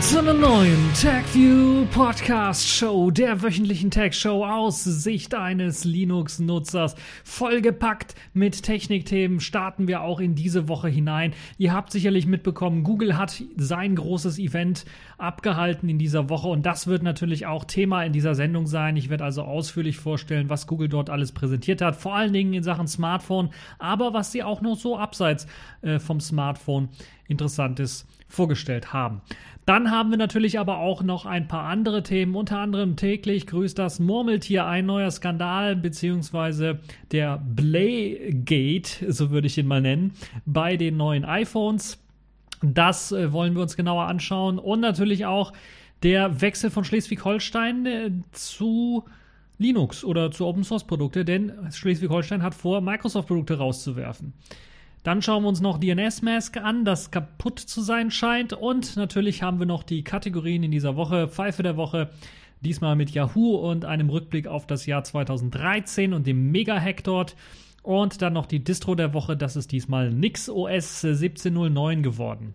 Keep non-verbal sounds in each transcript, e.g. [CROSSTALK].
zu einer neuen TechView Podcast Show, der wöchentlichen Tech Show aus Sicht eines Linux-Nutzers. Vollgepackt mit Technikthemen starten wir auch in diese Woche hinein. Ihr habt sicherlich mitbekommen, Google hat sein großes Event abgehalten in dieser Woche und das wird natürlich auch Thema in dieser Sendung sein. Ich werde also ausführlich vorstellen, was Google dort alles präsentiert hat, vor allen Dingen in Sachen Smartphone, aber was sie auch noch so abseits äh, vom Smartphone Interessantes vorgestellt haben. Dann haben wir natürlich aber auch noch ein paar andere Themen, unter anderem täglich grüßt das Murmeltier, ein neuer Skandal, beziehungsweise der Blaygate, so würde ich ihn mal nennen, bei den neuen iPhones. Das äh, wollen wir uns genauer anschauen und natürlich auch der Wechsel von Schleswig-Holstein äh, zu Linux oder zu Open Source Produkte, denn Schleswig-Holstein hat vor, Microsoft Produkte rauszuwerfen. Dann schauen wir uns noch DNS Mask an, das kaputt zu sein scheint. Und natürlich haben wir noch die Kategorien in dieser Woche. Pfeife der Woche, diesmal mit Yahoo und einem Rückblick auf das Jahr 2013 und dem Mega-Hack dort. Und dann noch die Distro der Woche, das ist diesmal NixOS 1709 geworden.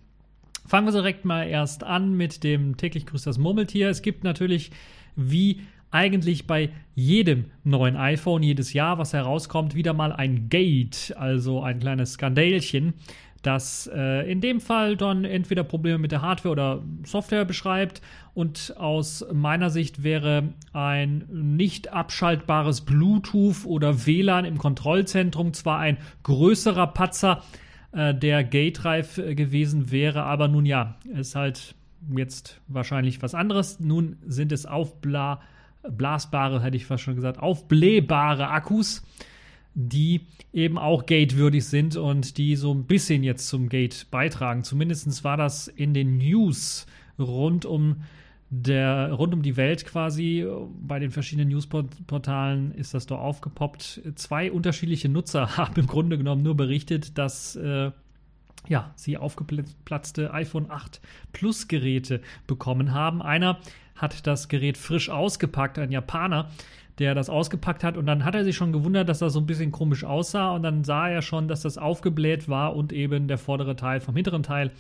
Fangen wir direkt mal erst an mit dem täglich grüßt das Murmeltier. Es gibt natürlich wie eigentlich bei jedem neuen iPhone jedes Jahr, was herauskommt, wieder mal ein Gate, also ein kleines Skandälchen, das äh, in dem Fall dann entweder Probleme mit der Hardware oder Software beschreibt. Und aus meiner Sicht wäre ein nicht abschaltbares Bluetooth oder WLAN im Kontrollzentrum zwar ein größerer Patzer, äh, der gate-reif äh, gewesen wäre, aber nun ja, ist halt jetzt wahrscheinlich was anderes. Nun sind es aufbla blasbare, hätte ich fast schon gesagt, aufblähbare Akkus, die eben auch gatewürdig sind und die so ein bisschen jetzt zum Gate beitragen. Zumindest war das in den News rund um der rund um die Welt quasi bei den verschiedenen Newsportalen ist das doch aufgepoppt. Zwei unterschiedliche Nutzer [LAUGHS] haben im Grunde genommen nur berichtet, dass äh, ja, sie aufgeplatzte iPhone 8 Plus Geräte bekommen haben. Einer hat das Gerät frisch ausgepackt, ein Japaner, der das ausgepackt hat und dann hat er sich schon gewundert, dass das so ein bisschen komisch aussah und dann sah er schon, dass das aufgebläht war und eben der vordere Teil vom hinteren Teil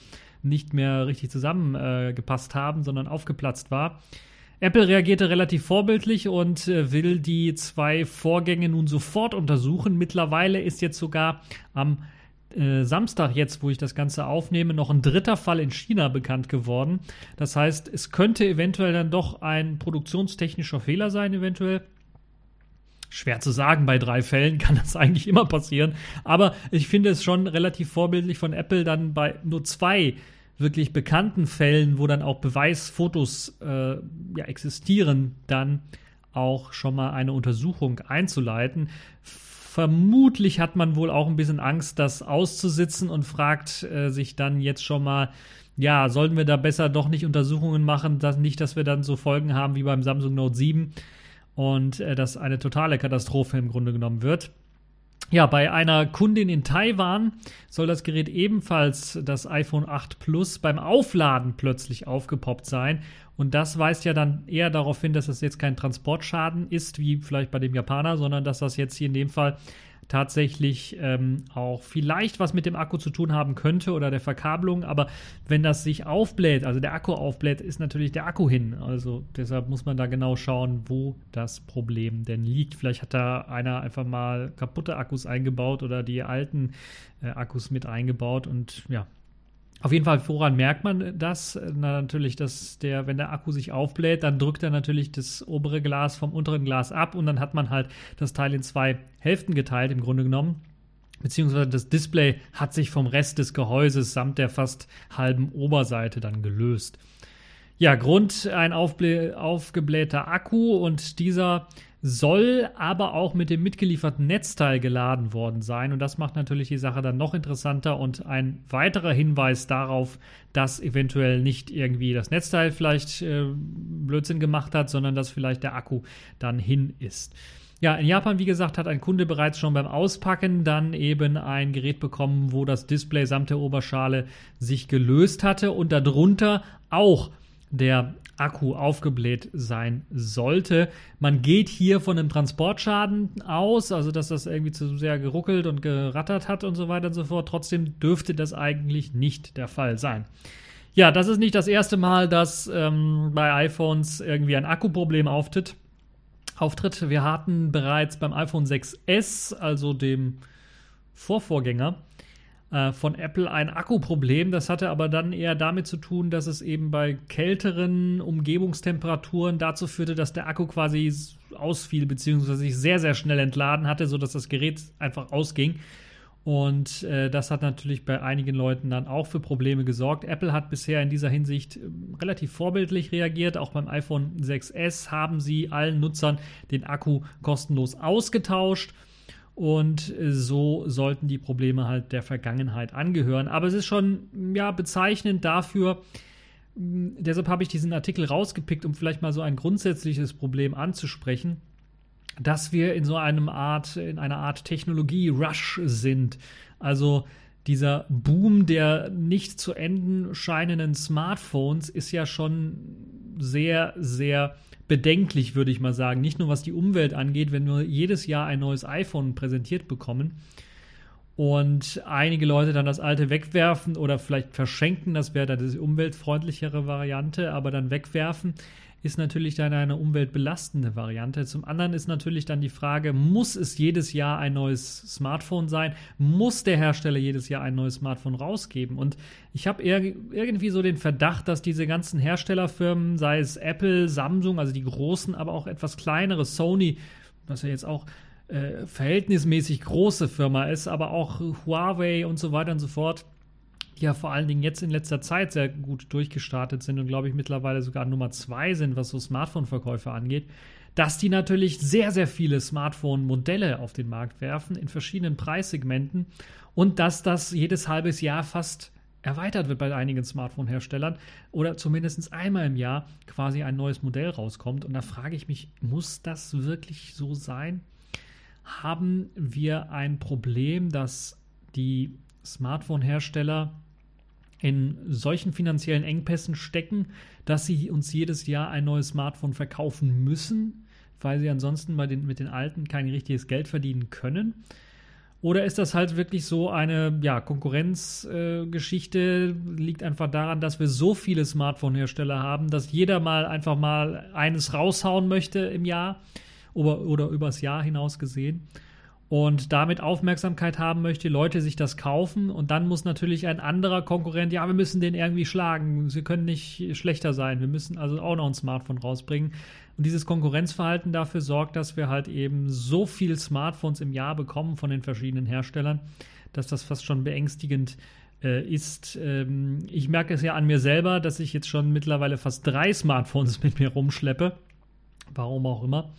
nicht mehr richtig zusammengepasst äh, haben, sondern aufgeplatzt war. Apple reagierte relativ vorbildlich und äh, will die zwei Vorgänge nun sofort untersuchen. Mittlerweile ist jetzt sogar am äh, Samstag jetzt, wo ich das Ganze aufnehme, noch ein dritter Fall in China bekannt geworden. Das heißt, es könnte eventuell dann doch ein produktionstechnischer Fehler sein, eventuell. Schwer zu sagen, bei drei Fällen [LAUGHS] kann das eigentlich immer passieren. Aber ich finde es schon relativ vorbildlich von Apple, dann bei nur zwei wirklich bekannten Fällen, wo dann auch Beweisfotos äh, ja, existieren, dann auch schon mal eine Untersuchung einzuleiten. Vermutlich hat man wohl auch ein bisschen Angst, das auszusitzen und fragt äh, sich dann jetzt schon mal, ja, sollten wir da besser doch nicht Untersuchungen machen, dass nicht, dass wir dann so Folgen haben wie beim Samsung Note 7 und äh, dass eine totale Katastrophe im Grunde genommen wird. Ja, bei einer Kundin in Taiwan soll das Gerät ebenfalls das iPhone 8 Plus beim Aufladen plötzlich aufgepoppt sein. Und das weist ja dann eher darauf hin, dass es jetzt kein Transportschaden ist, wie vielleicht bei dem Japaner, sondern dass das jetzt hier in dem Fall tatsächlich ähm, auch vielleicht was mit dem Akku zu tun haben könnte oder der Verkabelung. Aber wenn das sich aufbläht, also der Akku aufbläht, ist natürlich der Akku hin. Also deshalb muss man da genau schauen, wo das Problem denn liegt. Vielleicht hat da einer einfach mal kaputte Akkus eingebaut oder die alten äh, Akkus mit eingebaut und ja, auf jeden Fall, woran merkt man das? Na, natürlich, dass der, wenn der Akku sich aufbläht, dann drückt er natürlich das obere Glas vom unteren Glas ab und dann hat man halt das Teil in zwei Hälften geteilt, im Grunde genommen. Beziehungsweise das Display hat sich vom Rest des Gehäuses samt der fast halben Oberseite dann gelöst. Ja, Grund ein aufgeblähter Akku und dieser soll aber auch mit dem mitgelieferten Netzteil geladen worden sein. Und das macht natürlich die Sache dann noch interessanter und ein weiterer Hinweis darauf, dass eventuell nicht irgendwie das Netzteil vielleicht äh, Blödsinn gemacht hat, sondern dass vielleicht der Akku dann hin ist. Ja, in Japan, wie gesagt, hat ein Kunde bereits schon beim Auspacken dann eben ein Gerät bekommen, wo das Display samt der Oberschale sich gelöst hatte und darunter auch der Akku aufgebläht sein sollte. Man geht hier von einem Transportschaden aus, also dass das irgendwie zu sehr geruckelt und gerattert hat und so weiter und so fort. Trotzdem dürfte das eigentlich nicht der Fall sein. Ja, das ist nicht das erste Mal, dass ähm, bei iPhones irgendwie ein Akkuproblem auftritt. auftritt. Wir hatten bereits beim iPhone 6S, also dem Vorvorgänger, äh, von Apple ein Akkuproblem. Das hatte aber dann eher damit zu tun, dass es eben bei kälteren Umgebungstemperaturen dazu führte, dass der Akku quasi ausfiel, beziehungsweise sich sehr, sehr schnell entladen hatte, sodass das Gerät einfach ausging. Und äh, das hat natürlich bei einigen Leuten dann auch für Probleme gesorgt. Apple hat bisher in dieser Hinsicht äh, relativ vorbildlich reagiert. Auch beim iPhone 6S haben sie allen Nutzern den Akku kostenlos ausgetauscht. Und äh, so sollten die Probleme halt der Vergangenheit angehören. Aber es ist schon ja, bezeichnend dafür, deshalb habe ich diesen Artikel rausgepickt, um vielleicht mal so ein grundsätzliches Problem anzusprechen dass wir in so einem Art, in einer Art Technologie-Rush sind. Also dieser Boom der nicht zu enden scheinenden Smartphones ist ja schon sehr, sehr bedenklich, würde ich mal sagen. Nicht nur was die Umwelt angeht, wenn wir jedes Jahr ein neues iPhone präsentiert bekommen und einige Leute dann das alte wegwerfen oder vielleicht verschenken, das wäre dann die umweltfreundlichere Variante, aber dann wegwerfen ist natürlich dann eine umweltbelastende Variante. Zum anderen ist natürlich dann die Frage, muss es jedes Jahr ein neues Smartphone sein? Muss der Hersteller jedes Jahr ein neues Smartphone rausgeben? Und ich habe irgendwie so den Verdacht, dass diese ganzen Herstellerfirmen, sei es Apple, Samsung, also die großen, aber auch etwas kleinere, Sony, was ja jetzt auch äh, verhältnismäßig große Firma ist, aber auch Huawei und so weiter und so fort, ja vor allen Dingen jetzt in letzter Zeit sehr gut durchgestartet sind und glaube ich mittlerweile sogar Nummer zwei sind, was so Smartphone-Verkäufe angeht, dass die natürlich sehr, sehr viele Smartphone-Modelle auf den Markt werfen in verschiedenen Preissegmenten und dass das jedes halbes Jahr fast erweitert wird bei einigen Smartphone-Herstellern oder zumindest einmal im Jahr quasi ein neues Modell rauskommt. Und da frage ich mich, muss das wirklich so sein? Haben wir ein Problem, dass die Smartphone-Hersteller in solchen finanziellen Engpässen stecken, dass sie uns jedes Jahr ein neues Smartphone verkaufen müssen, weil sie ansonsten bei den, mit den alten kein richtiges Geld verdienen können? Oder ist das halt wirklich so eine ja, Konkurrenzgeschichte? Äh, liegt einfach daran, dass wir so viele Smartphone-Hersteller haben, dass jeder mal einfach mal eines raushauen möchte im Jahr oder, oder übers Jahr hinaus gesehen und damit Aufmerksamkeit haben möchte, Leute sich das kaufen und dann muss natürlich ein anderer Konkurrent, ja, wir müssen den irgendwie schlagen, sie können nicht schlechter sein, wir müssen also auch noch ein Smartphone rausbringen. Und dieses Konkurrenzverhalten dafür sorgt, dass wir halt eben so viel Smartphones im Jahr bekommen von den verschiedenen Herstellern, dass das fast schon beängstigend äh, ist. Ähm, ich merke es ja an mir selber, dass ich jetzt schon mittlerweile fast drei Smartphones [LAUGHS] mit mir rumschleppe. Warum auch immer.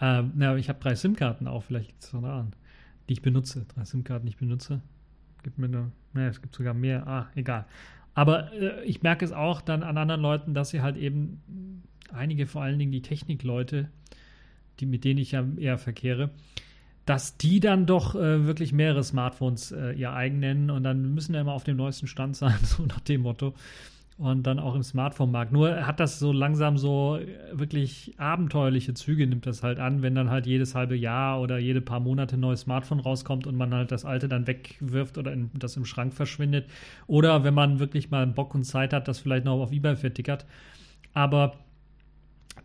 Ähm, na, ich habe drei SIM-Karten auch, vielleicht liegt es daran, die ich benutze. Drei SIM-Karten, die ich benutze. Gibt mir eine, naja, es gibt sogar mehr. Ah, egal. Aber äh, ich merke es auch dann an anderen Leuten, dass sie halt eben einige, vor allen Dingen die Technikleute, die, mit denen ich ja eher verkehre, dass die dann doch äh, wirklich mehrere Smartphones äh, ihr eigen nennen und dann müssen wir immer auf dem neuesten Stand sein, [LAUGHS] so nach dem Motto und dann auch im Smartphone-Markt. Nur hat das so langsam so wirklich abenteuerliche Züge, nimmt das halt an, wenn dann halt jedes halbe Jahr oder jede paar Monate ein neues Smartphone rauskommt und man halt das alte dann wegwirft oder in, das im Schrank verschwindet. Oder wenn man wirklich mal Bock und Zeit hat, das vielleicht noch auf Ebay vertickert. Aber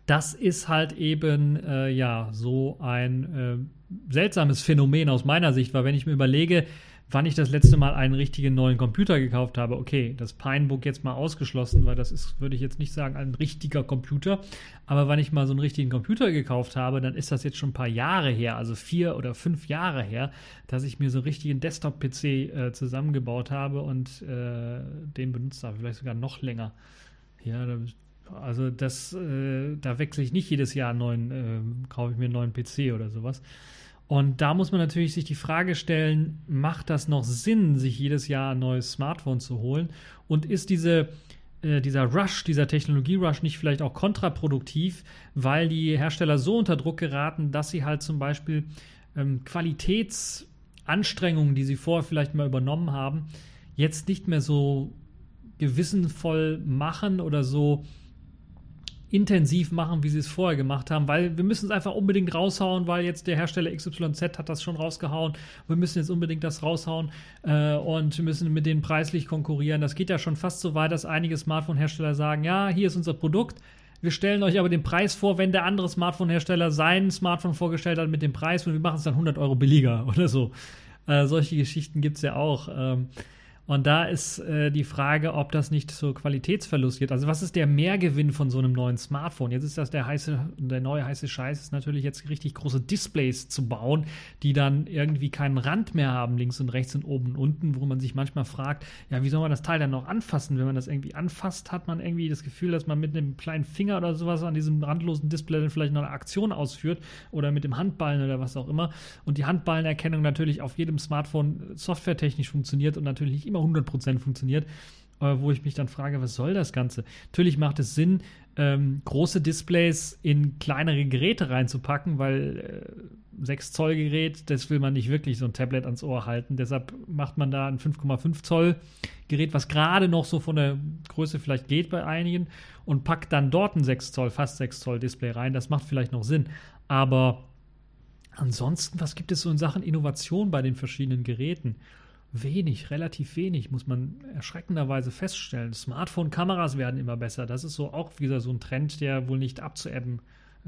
das ist halt eben äh, ja so ein äh, seltsames Phänomen aus meiner Sicht, weil wenn ich mir überlege, wann ich das letzte Mal einen richtigen neuen Computer gekauft habe. Okay, das Pinebook jetzt mal ausgeschlossen, weil das ist, würde ich jetzt nicht sagen, ein richtiger Computer. Aber wann ich mal so einen richtigen Computer gekauft habe, dann ist das jetzt schon ein paar Jahre her, also vier oder fünf Jahre her, dass ich mir so einen richtigen Desktop-PC äh, zusammengebaut habe und äh, den benutzt habe. Vielleicht sogar noch länger. Ja, da, also das, äh, da wechsle ich nicht jedes Jahr einen neuen, äh, kaufe ich mir einen neuen PC oder sowas. Und da muss man natürlich sich die Frage stellen, macht das noch Sinn, sich jedes Jahr ein neues Smartphone zu holen? Und ist diese, äh, dieser Rush, dieser Technologie-Rush nicht vielleicht auch kontraproduktiv, weil die Hersteller so unter Druck geraten, dass sie halt zum Beispiel ähm, Qualitätsanstrengungen, die sie vorher vielleicht mal übernommen haben, jetzt nicht mehr so gewissenvoll machen oder so intensiv machen, wie sie es vorher gemacht haben, weil wir müssen es einfach unbedingt raushauen, weil jetzt der Hersteller XYZ hat das schon rausgehauen. Wir müssen jetzt unbedingt das raushauen äh, und müssen mit denen preislich konkurrieren. Das geht ja schon fast so weit, dass einige Smartphone-Hersteller sagen, ja, hier ist unser Produkt. Wir stellen euch aber den Preis vor, wenn der andere Smartphone-Hersteller sein Smartphone vorgestellt hat mit dem Preis und wir machen es dann 100 Euro billiger [LAUGHS] oder so. Äh, solche Geschichten gibt es ja auch. Ähm, und da ist äh, die Frage, ob das nicht so Qualitätsverlust gibt. Also was ist der Mehrgewinn von so einem neuen Smartphone? Jetzt ist das der heiße, der neue heiße Scheiß, ist natürlich jetzt richtig große Displays zu bauen, die dann irgendwie keinen Rand mehr haben, links und rechts und oben und unten, wo man sich manchmal fragt, ja, wie soll man das Teil dann noch anfassen? Wenn man das irgendwie anfasst, hat man irgendwie das Gefühl, dass man mit einem kleinen Finger oder sowas an diesem randlosen Display dann vielleicht noch eine Aktion ausführt oder mit dem Handballen oder was auch immer. Und die Handballenerkennung natürlich auf jedem Smartphone softwaretechnisch funktioniert und natürlich nicht immer 100% funktioniert, äh, wo ich mich dann frage, was soll das Ganze? Natürlich macht es Sinn, ähm, große Displays in kleinere Geräte reinzupacken, weil äh, 6 Zoll Gerät, das will man nicht wirklich so ein Tablet ans Ohr halten. Deshalb macht man da ein 5,5 Zoll Gerät, was gerade noch so von der Größe vielleicht geht bei einigen und packt dann dort ein 6 Zoll, fast 6 Zoll Display rein. Das macht vielleicht noch Sinn. Aber ansonsten, was gibt es so in Sachen Innovation bei den verschiedenen Geräten? Wenig, relativ wenig, muss man erschreckenderweise feststellen. Smartphone-Kameras werden immer besser. Das ist so auch wieder so ein Trend, der wohl nicht abzuebben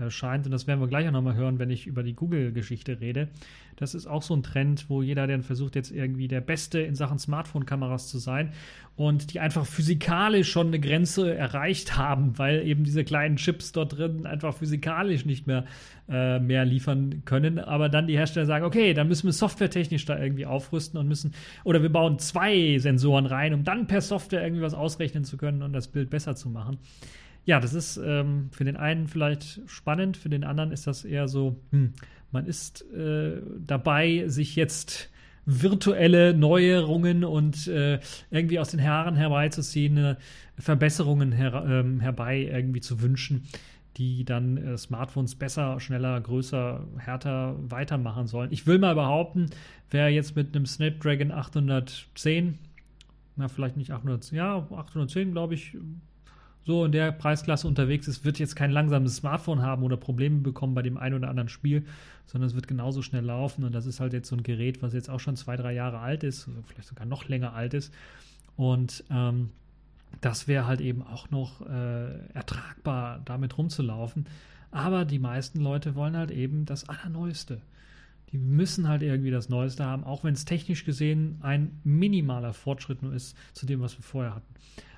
scheint. Und das werden wir gleich auch nochmal hören, wenn ich über die Google-Geschichte rede. Das ist auch so ein Trend, wo jeder dann versucht, jetzt irgendwie der Beste in Sachen Smartphone-Kameras zu sein und die einfach physikalisch schon eine Grenze erreicht haben, weil eben diese kleinen Chips dort drin einfach physikalisch nicht mehr, äh, mehr liefern können. Aber dann die Hersteller sagen, okay, dann müssen wir softwaretechnisch da irgendwie aufrüsten und müssen, oder wir bauen zwei Sensoren rein, um dann per Software irgendwie was ausrechnen zu können und das Bild besser zu machen ja, das ist ähm, für den einen vielleicht spannend, für den anderen ist das eher so, hm, man ist äh, dabei, sich jetzt virtuelle Neuerungen und äh, irgendwie aus den Haaren herbeizuziehende Verbesserungen her, ähm, herbei irgendwie zu wünschen, die dann äh, Smartphones besser, schneller, größer, härter weitermachen sollen. Ich will mal behaupten, wer jetzt mit einem Snapdragon 810, na vielleicht nicht 810, ja, 810 glaube ich, so in der Preisklasse unterwegs ist, wird jetzt kein langsames Smartphone haben oder Probleme bekommen bei dem einen oder anderen Spiel, sondern es wird genauso schnell laufen. Und das ist halt jetzt so ein Gerät, was jetzt auch schon zwei, drei Jahre alt ist, vielleicht sogar noch länger alt ist. Und ähm, das wäre halt eben auch noch äh, ertragbar, damit rumzulaufen. Aber die meisten Leute wollen halt eben das Allerneueste. Die müssen halt irgendwie das Neueste haben, auch wenn es technisch gesehen ein minimaler Fortschritt nur ist zu dem, was wir vorher hatten.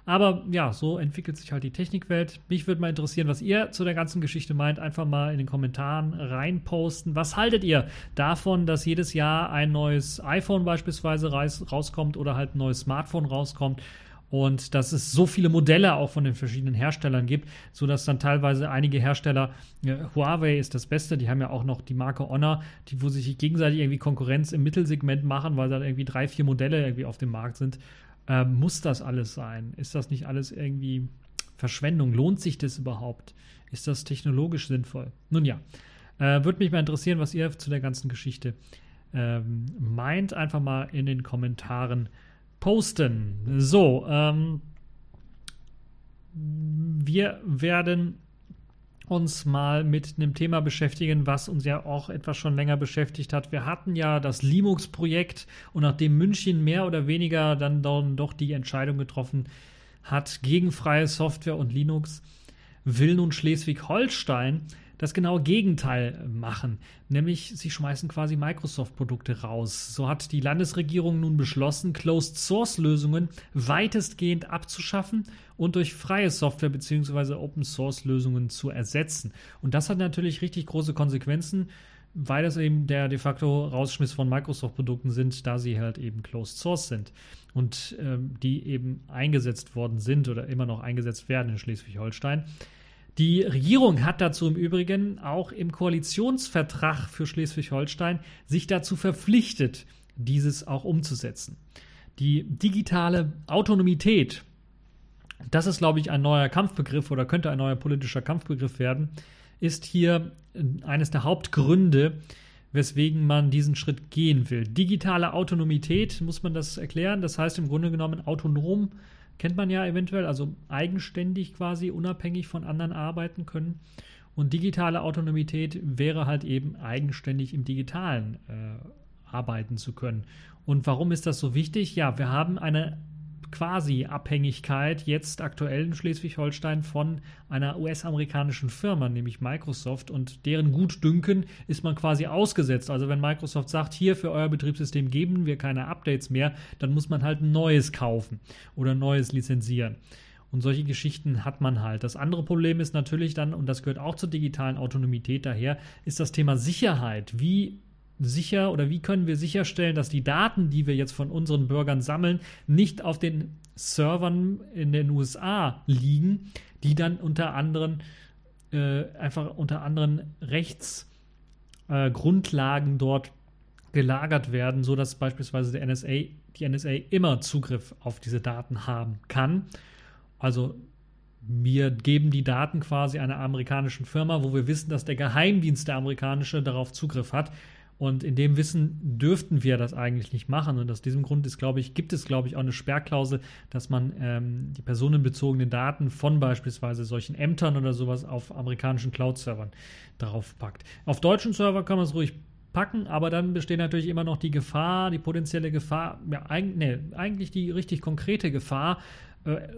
Aber ja, so entwickelt sich halt die Technikwelt. Mich würde mal interessieren, was ihr zu der ganzen Geschichte meint. Einfach mal in den Kommentaren reinposten. Was haltet ihr davon, dass jedes Jahr ein neues iPhone beispielsweise rauskommt oder halt ein neues Smartphone rauskommt? und dass es so viele Modelle auch von den verschiedenen Herstellern gibt, sodass dann teilweise einige Hersteller, ja, Huawei ist das Beste, die haben ja auch noch die Marke Honor, die, wo sich gegenseitig irgendwie Konkurrenz im Mittelsegment machen, weil da irgendwie drei, vier Modelle irgendwie auf dem Markt sind. Ähm, muss das alles sein? Ist das nicht alles irgendwie Verschwendung? Lohnt sich das überhaupt? Ist das technologisch sinnvoll? Nun ja, äh, würde mich mal interessieren, was ihr zu der ganzen Geschichte ähm, meint. Einfach mal in den Kommentaren posten. So, ähm, wir werden uns mal mit einem Thema beschäftigen, was uns ja auch etwas schon länger beschäftigt hat. Wir hatten ja das Linux-Projekt und nachdem München mehr oder weniger dann doch die Entscheidung getroffen hat gegen freie Software und Linux, will nun Schleswig-Holstein das genaue Gegenteil machen, nämlich sie schmeißen quasi Microsoft-Produkte raus. So hat die Landesregierung nun beschlossen, Closed-Source-Lösungen weitestgehend abzuschaffen und durch freie Software bzw. Open-Source-Lösungen zu ersetzen. Und das hat natürlich richtig große Konsequenzen weil das eben der de facto Rausschmiss von Microsoft-Produkten sind, da sie halt eben Closed Source sind und ähm, die eben eingesetzt worden sind oder immer noch eingesetzt werden in Schleswig-Holstein. Die Regierung hat dazu im Übrigen auch im Koalitionsvertrag für Schleswig-Holstein sich dazu verpflichtet, dieses auch umzusetzen. Die digitale Autonomität, das ist, glaube ich, ein neuer Kampfbegriff oder könnte ein neuer politischer Kampfbegriff werden, ist hier eines der Hauptgründe, weswegen man diesen Schritt gehen will. Digitale Autonomität, muss man das erklären, das heißt im Grunde genommen autonom kennt man ja eventuell, also eigenständig quasi unabhängig von anderen arbeiten können. Und digitale Autonomität wäre halt eben eigenständig im digitalen äh, arbeiten zu können. Und warum ist das so wichtig? Ja, wir haben eine quasi Abhängigkeit jetzt aktuell in Schleswig-Holstein von einer US-amerikanischen Firma, nämlich Microsoft. Und deren Gutdünken ist man quasi ausgesetzt. Also wenn Microsoft sagt, hier für euer Betriebssystem geben wir keine Updates mehr, dann muss man halt ein neues kaufen oder neues lizenzieren. Und solche Geschichten hat man halt. Das andere Problem ist natürlich dann, und das gehört auch zur digitalen Autonomität daher, ist das Thema Sicherheit. Wie sicher oder wie können wir sicherstellen, dass die Daten, die wir jetzt von unseren Bürgern sammeln, nicht auf den Servern in den USA liegen, die dann unter anderem äh, einfach unter anderen Rechtsgrundlagen äh, dort gelagert werden, sodass beispielsweise der NSA, die NSA immer Zugriff auf diese Daten haben kann. Also wir geben die Daten quasi einer amerikanischen Firma, wo wir wissen, dass der Geheimdienst der amerikanische darauf Zugriff hat. Und in dem Wissen dürften wir das eigentlich nicht machen. Und aus diesem Grund ist, glaube ich, gibt es, glaube ich, auch eine Sperrklausel, dass man ähm, die personenbezogenen Daten von beispielsweise solchen Ämtern oder sowas auf amerikanischen Cloud-Servern darauf packt. Auf deutschen Server kann man es ruhig packen, aber dann besteht natürlich immer noch die Gefahr, die potenzielle Gefahr, ja, eigentlich, nee, eigentlich die richtig konkrete Gefahr. Äh,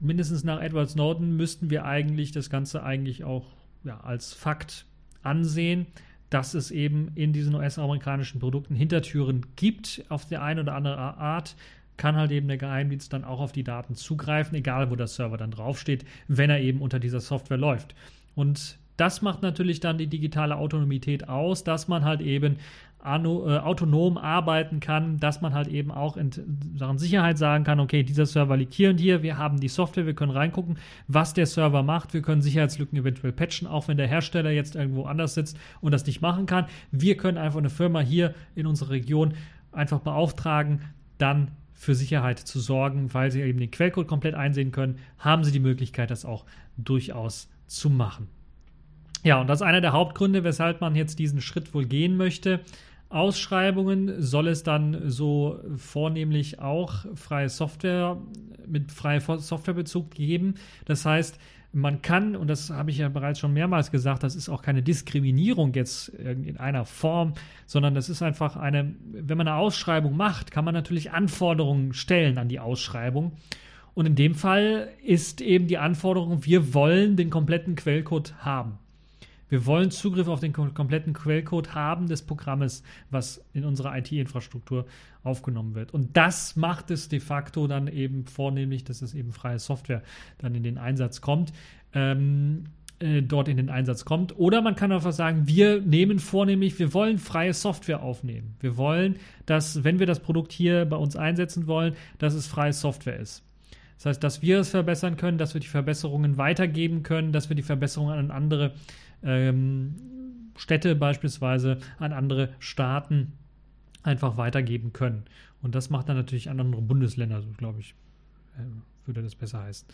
mindestens nach Edward Snowden müssten wir eigentlich das Ganze eigentlich auch ja, als Fakt ansehen dass es eben in diesen US-amerikanischen Produkten Hintertüren gibt, auf der eine oder andere Art kann halt eben der Geheimdienst dann auch auf die Daten zugreifen, egal wo der Server dann draufsteht, wenn er eben unter dieser Software läuft. Und das macht natürlich dann die digitale Autonomität aus, dass man halt eben äh, autonom arbeiten kann, dass man halt eben auch in Sachen Sicherheit sagen kann, okay, dieser Server liegt hier und hier, wir haben die Software, wir können reingucken, was der Server macht, wir können Sicherheitslücken eventuell patchen, auch wenn der Hersteller jetzt irgendwo anders sitzt und das nicht machen kann. Wir können einfach eine Firma hier in unserer Region einfach beauftragen, dann für Sicherheit zu sorgen, weil sie eben den Quellcode komplett einsehen können, haben sie die Möglichkeit, das auch durchaus zu machen. Ja, und das ist einer der Hauptgründe, weshalb man jetzt diesen Schritt wohl gehen möchte. Ausschreibungen soll es dann so vornehmlich auch freie Software mit freie Softwarebezug geben. Das heißt, man kann, und das habe ich ja bereits schon mehrmals gesagt, das ist auch keine Diskriminierung jetzt in einer Form, sondern das ist einfach eine, wenn man eine Ausschreibung macht, kann man natürlich Anforderungen stellen an die Ausschreibung. Und in dem Fall ist eben die Anforderung, wir wollen den kompletten Quellcode haben. Wir wollen Zugriff auf den kompletten Quellcode haben des Programmes, was in unserer IT-Infrastruktur aufgenommen wird. Und das macht es de facto dann eben vornehmlich, dass es eben freie Software dann in den Einsatz kommt. Ähm, äh, dort in den Einsatz kommt. Oder man kann einfach sagen, wir nehmen vornehmlich, wir wollen freie Software aufnehmen. Wir wollen, dass, wenn wir das Produkt hier bei uns einsetzen wollen, dass es freie Software ist. Das heißt, dass wir es verbessern können, dass wir die Verbesserungen weitergeben können, dass wir die Verbesserungen an andere ähm, Städte beispielsweise an andere Staaten einfach weitergeben können. Und das macht dann natürlich an andere Bundesländer, so glaube ich, äh, würde das besser heißen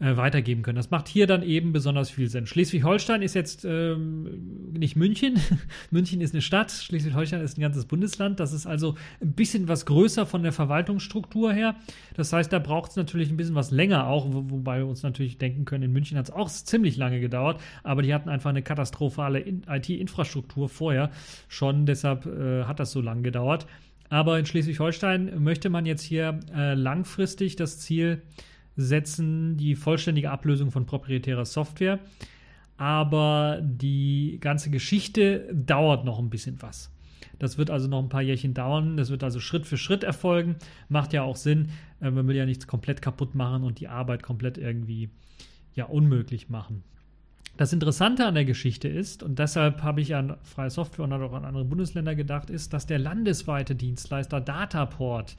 äh, weitergeben können. Das macht hier dann eben besonders viel Sinn. Schleswig-Holstein ist jetzt ähm, nicht München. [LAUGHS] München ist eine Stadt, Schleswig-Holstein ist ein ganzes Bundesland. Das ist also ein bisschen was größer von der Verwaltungsstruktur her. Das heißt, da braucht es natürlich ein bisschen was länger auch, wo, wobei wir uns natürlich denken können, in München hat es auch ziemlich lange gedauert, aber die hatten einfach eine katastrophale IT-Infrastruktur vorher schon, deshalb äh, hat das so lange gedauert. Aber in Schleswig-Holstein möchte man jetzt hier äh, langfristig das Ziel setzen die vollständige Ablösung von proprietärer Software. Aber die ganze Geschichte dauert noch ein bisschen was. Das wird also noch ein paar Jährchen dauern. Das wird also Schritt für Schritt erfolgen. Macht ja auch Sinn. Äh, man will ja nichts komplett kaputt machen und die Arbeit komplett irgendwie ja unmöglich machen. Das Interessante an der Geschichte ist, und deshalb habe ich an freie Software und auch an andere Bundesländer gedacht, ist, dass der landesweite Dienstleister Dataport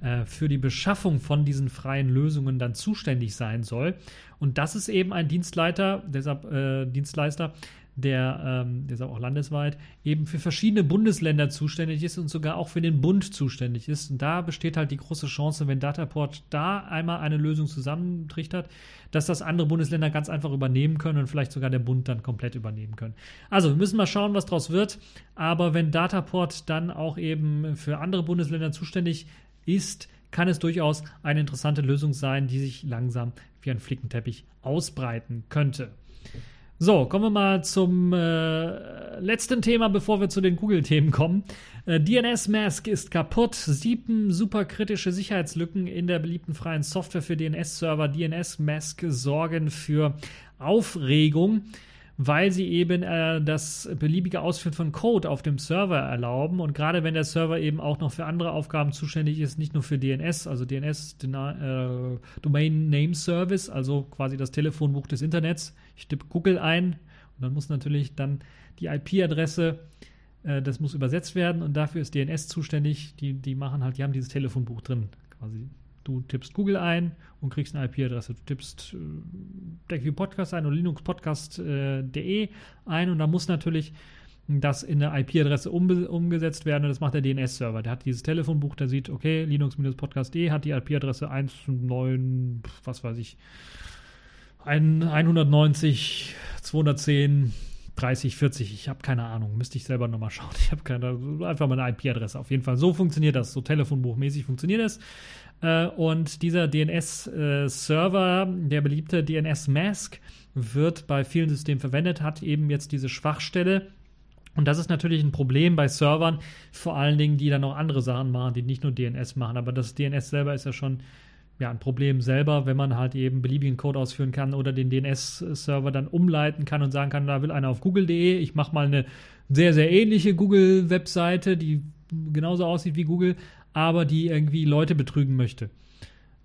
äh, für die Beschaffung von diesen freien Lösungen dann zuständig sein soll. Und das ist eben ein Dienstleiter, deshalb äh, Dienstleister, der, ähm, ist auch landesweit, eben für verschiedene Bundesländer zuständig ist und sogar auch für den Bund zuständig ist. Und da besteht halt die große Chance, wenn Dataport da einmal eine Lösung zusammentrichtert, dass das andere Bundesländer ganz einfach übernehmen können und vielleicht sogar der Bund dann komplett übernehmen können. Also, wir müssen mal schauen, was daraus wird. Aber wenn Dataport dann auch eben für andere Bundesländer zuständig ist, kann es durchaus eine interessante Lösung sein, die sich langsam wie ein Flickenteppich ausbreiten könnte. So, kommen wir mal zum äh, letzten Thema, bevor wir zu den Google-Themen kommen. Äh, DNS Mask ist kaputt. Sieben superkritische Sicherheitslücken in der beliebten freien Software für DNS-Server. DNS Mask sorgen für Aufregung weil sie eben äh, das beliebige Ausführen von Code auf dem Server erlauben. Und gerade wenn der Server eben auch noch für andere Aufgaben zuständig ist, nicht nur für DNS, also DNS, äh, Domain Name Service, also quasi das Telefonbuch des Internets. Ich tippe Google ein und dann muss natürlich dann die IP-Adresse, äh, das muss übersetzt werden und dafür ist DNS zuständig. Die, die machen halt, die haben dieses Telefonbuch drin, quasi Du tippst Google ein und kriegst eine IP-Adresse. Du tippst äh, TechView Podcast ein oder linuxpodcast.de äh, ein und da muss natürlich das in der IP-Adresse um, umgesetzt werden und das macht der DNS-Server. Der hat dieses Telefonbuch, der sieht, okay, linux-podcast.de hat die IP-Adresse 1.9, was weiß ich, 190, 210, 30, 40, ich habe keine Ahnung, müsste ich selber nochmal schauen. [LAUGHS] Ich habe keine, einfach mal eine IP-Adresse. Auf jeden Fall, so funktioniert das, so telefonbuchmäßig funktioniert das. Äh, und dieser DNS-Server, äh, der beliebte DNS-Mask, wird bei vielen Systemen verwendet, hat eben jetzt diese Schwachstelle. Und das ist natürlich ein Problem bei Servern, vor allen Dingen, die dann noch andere Sachen machen, die nicht nur DNS machen. Aber das DNS selber ist ja schon ja, ein Problem selber, wenn man halt eben beliebigen Code ausführen kann oder den DNS-Server dann umleiten kann und sagen kann, da will einer auf google.de, ich mache mal eine sehr, sehr ähnliche Google-Webseite, die genauso aussieht wie Google, aber die irgendwie Leute betrügen möchte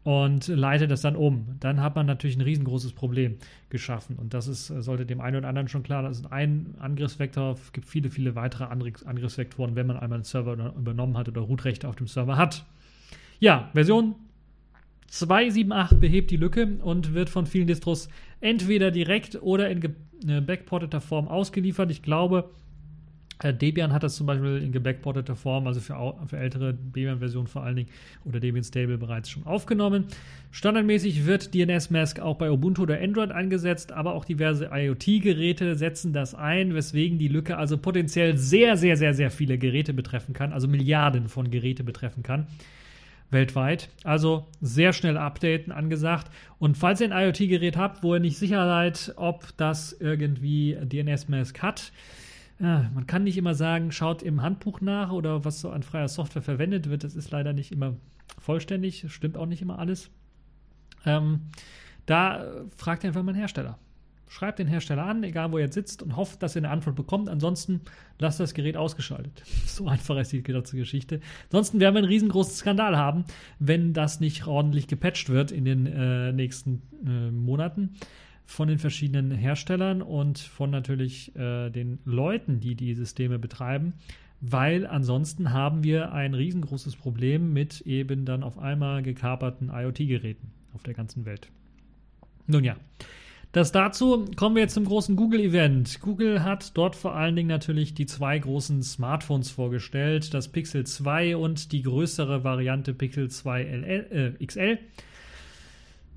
und leitet das dann um. Dann hat man natürlich ein riesengroßes Problem geschaffen. Und das ist, sollte dem einen oder anderen schon klar, das ist ein Angriffsvektor. Es gibt viele, viele weitere Angriffsvektoren, wenn man einmal einen Server übernommen hat oder Rootrechte auf dem Server hat. Ja, Version 278 behebt die Lücke und wird von vielen Distros entweder direkt oder in äh, backporteter Form ausgeliefert. Ich glaube, Debian hat das zum Beispiel in gebackporteter Form, also für, für ältere Debian-Versionen vor allen Dingen oder Debian Stable bereits schon aufgenommen. Standardmäßig wird DNS Mask auch bei Ubuntu oder Android eingesetzt, aber auch diverse IoT-Geräte setzen das ein, weswegen die Lücke also potenziell sehr, sehr, sehr, sehr viele Geräte betreffen kann, also Milliarden von Geräte betreffen kann. Weltweit. Also sehr schnell updaten angesagt. Und falls ihr ein IoT-Gerät habt, wo ihr nicht sicher seid, ob das irgendwie DNS Mask hat, ja, man kann nicht immer sagen, schaut im Handbuch nach oder was so an freier Software verwendet wird. Das ist leider nicht immer vollständig, stimmt auch nicht immer alles. Ähm, da fragt einfach mal einen Hersteller. Schreibt den Hersteller an, egal wo ihr jetzt sitzt, und hofft, dass ihr eine Antwort bekommt. Ansonsten lasst das Gerät ausgeschaltet. [LAUGHS] So einfach ist die ganze Geschichte. Ansonsten werden wir einen riesengroßen Skandal haben, wenn das nicht ordentlich gepatcht wird in den äh, nächsten äh, Monaten von den verschiedenen Herstellern und von natürlich äh, den Leuten, die die Systeme betreiben, weil ansonsten haben wir ein riesengroßes Problem mit eben dann auf einmal gekaperten IoT-Geräten auf der ganzen Welt. Nun ja, das dazu kommen wir jetzt zum großen Google-Event. Google hat dort vor allen Dingen natürlich die zwei großen Smartphones vorgestellt, das Pixel 2 und die größere Variante Pixel 2 LL, äh, XL.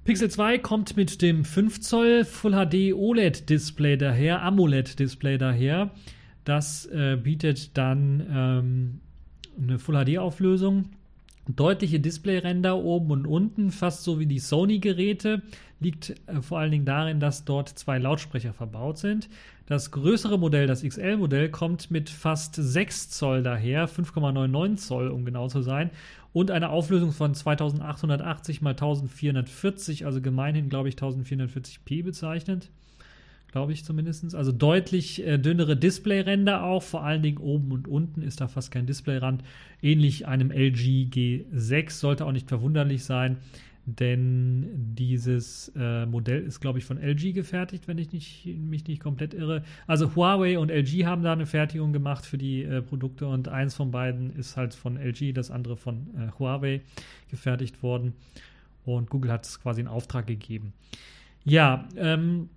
Pixel 2 kommt mit dem 5 Zoll Full HD OLED Display daher, AMOLED Display daher. Das äh, bietet dann ähm, eine Full HD Auflösung, deutliche Displayränder oben und unten, fast so wie die Sony Geräte. Liegt äh, vor allen Dingen darin, dass dort zwei Lautsprecher verbaut sind. Das größere Modell, das XL-Modell, kommt mit fast 6 Zoll daher, 5,99 Zoll, um genau zu sein, und eine Auflösung von 2880 x 1440, also gemeinhin, glaube ich, 1440p bezeichnet. Glaube ich zumindest. Also deutlich äh, dünnere Displayränder auch, vor allen Dingen oben und unten ist da fast kein Displayrand. Ähnlich einem LG G6, sollte auch nicht verwunderlich sein denn dieses äh, Modell ist, glaube ich, von LG gefertigt, wenn ich nicht, mich nicht komplett irre. Also Huawei und LG haben da eine Fertigung gemacht für die äh, Produkte und eins von beiden ist halt von LG, das andere von äh, Huawei gefertigt worden und Google hat es quasi in Auftrag gegeben. Ja, ähm,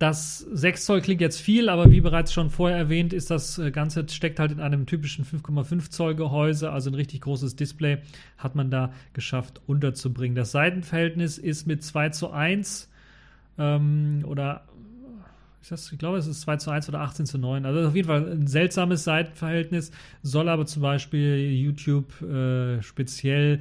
das 6 Zoll klingt jetzt viel, aber wie bereits schon vorher erwähnt, ist das äh, Ganze steckt halt in einem typischen 5,5 Zoll Gehäuse, also ein richtig großes Display hat man da geschafft unterzubringen. Das Seitenverhältnis ist mit 2 zu 1 ähm, oder das, ich glaube, es ist 2 zu 1 oder 18 zu 9. Also auf jeden Fall ein seltsames Seitenverhältnis, soll aber zum Beispiel YouTube äh, speziell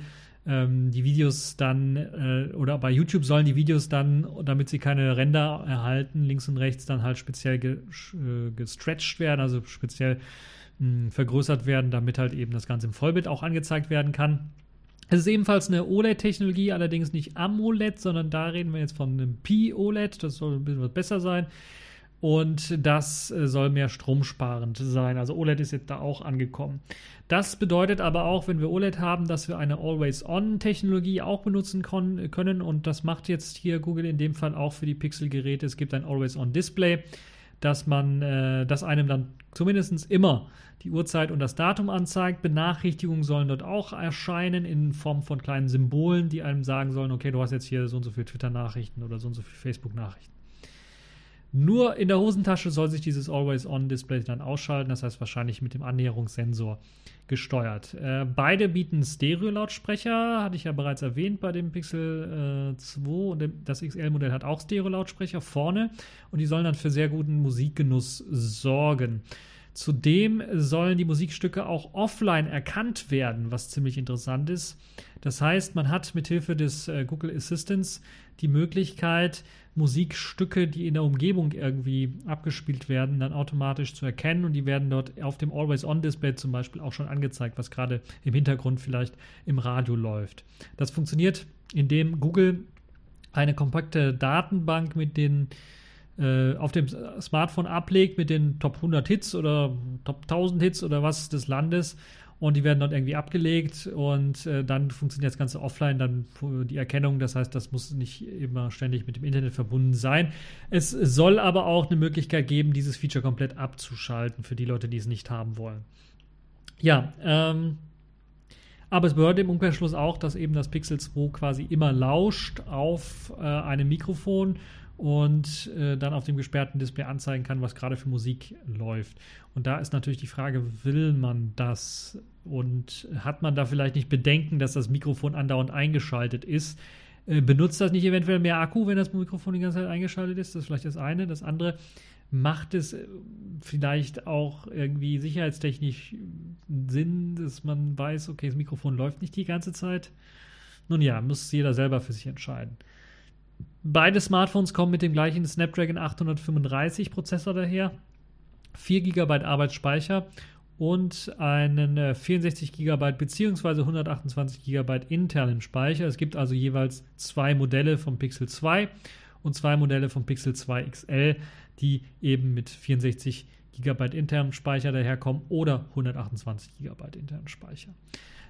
ähm, die Videos dann äh, oder bei YouTube sollen die Videos dann, damit sie keine Ränder erhalten, links und rechts dann halt speziell ge, äh, gestretched werden, also speziell mh, hm, vergrößert werden, damit halt eben das Ganze im Vollbild auch angezeigt werden kann. Es ist ebenfalls eine OLED-Technologie, allerdings nicht AMOLED, sondern da reden wir jetzt von einem P-OLED. Das soll ein bisschen was besser sein. Und das äh, soll mehr stromsparend sein. Also OLED ist jetzt da auch angekommen. Das bedeutet aber auch, wenn wir OLED haben, dass wir eine Always-On-Technologie auch benutzen können. Und das macht jetzt hier Google in dem Fall auch für die Pixel-Geräte. Es gibt ein Always-On-Display, dass man, äh, das einem dann zumindest immer die Uhrzeit und das Datum anzeigt. Benachrichtigungen sollen dort auch erscheinen in Form von kleinen Symbolen, die einem sagen sollen, okay, du hast jetzt hier so und so viele Twitter-Nachrichten oder so und so viele Facebook-Nachrichten. Nur in der Hosentasche soll sich dieses Always-On-Display dann ausschalten, das heißt wahrscheinlich mit dem Annäherungssensor gesteuert. Äh, beide bieten Stereo-Lautsprecher, hatte ich ja bereits erwähnt bei dem Pixel äh, 2 und das XL-Modell hat auch Stereo-Lautsprecher vorne und die sollen dann für sehr guten Musikgenuss sorgen. Zudem sollen die Musikstücke auch offline erkannt werden, was ziemlich interessant ist. Das heißt, man hat mithilfe des äh, Google Assistants die Möglichkeit, Musikstücke, die in der Umgebung irgendwie abgespielt werden, dann automatisch zu erkennen und die werden dort auf dem Always-On-Display zum Beispiel auch schon angezeigt, was gerade im Hintergrund vielleicht im Radio läuft. Das funktioniert, indem Google eine kompakte Datenbank mit den äh, auf dem Smartphone ablegt mit den Top 100 Hits oder Top 1000 Hits oder was des Landes und die werden dort irgendwie abgelegt und äh, dann funktioniert das Ganze offline, dann die Erkennung, das heißt, das muss nicht immer ständig mit dem Internet verbunden sein. Es soll aber auch eine Möglichkeit geben, dieses Feature komplett abzuschalten für die Leute, die es nicht haben wollen. Ja, ähm, aber es bedeutet im Umkehrschluss auch, dass eben das Pixel 2 quasi immer lauscht auf äh, einem Mikrofon und äh, dann auf dem gesperrten Display anzeigen kann, was gerade für Musik läuft. Und da ist natürlich die Frage, will man das? Und hat man da vielleicht nicht Bedenken, dass das Mikrofon andauernd eingeschaltet ist? Äh, benutzt das nicht eventuell mehr Akku, wenn das Mikrofon die ganze Zeit eingeschaltet ist? Das ist vielleicht das eine. Das andere, macht es äh, vielleicht auch irgendwie sicherheitstechnisch Sinn, dass man weiß, okay, das Mikrofon läuft nicht die ganze Zeit? Nun ja, muss jeder selber für sich entscheiden. Beide Smartphones kommen mit dem gleichen Snapdragon 835 Prozessor daher, 4 GB Arbeitsspeicher und einen 64 GB bzw. 128 GB internen Speicher. Es gibt also jeweils zwei Modelle vom Pixel 2 und zwei Modelle vom Pixel 2 XL, die eben mit 64 GB internem Speicher daherkommen oder 128 GB internen Speicher.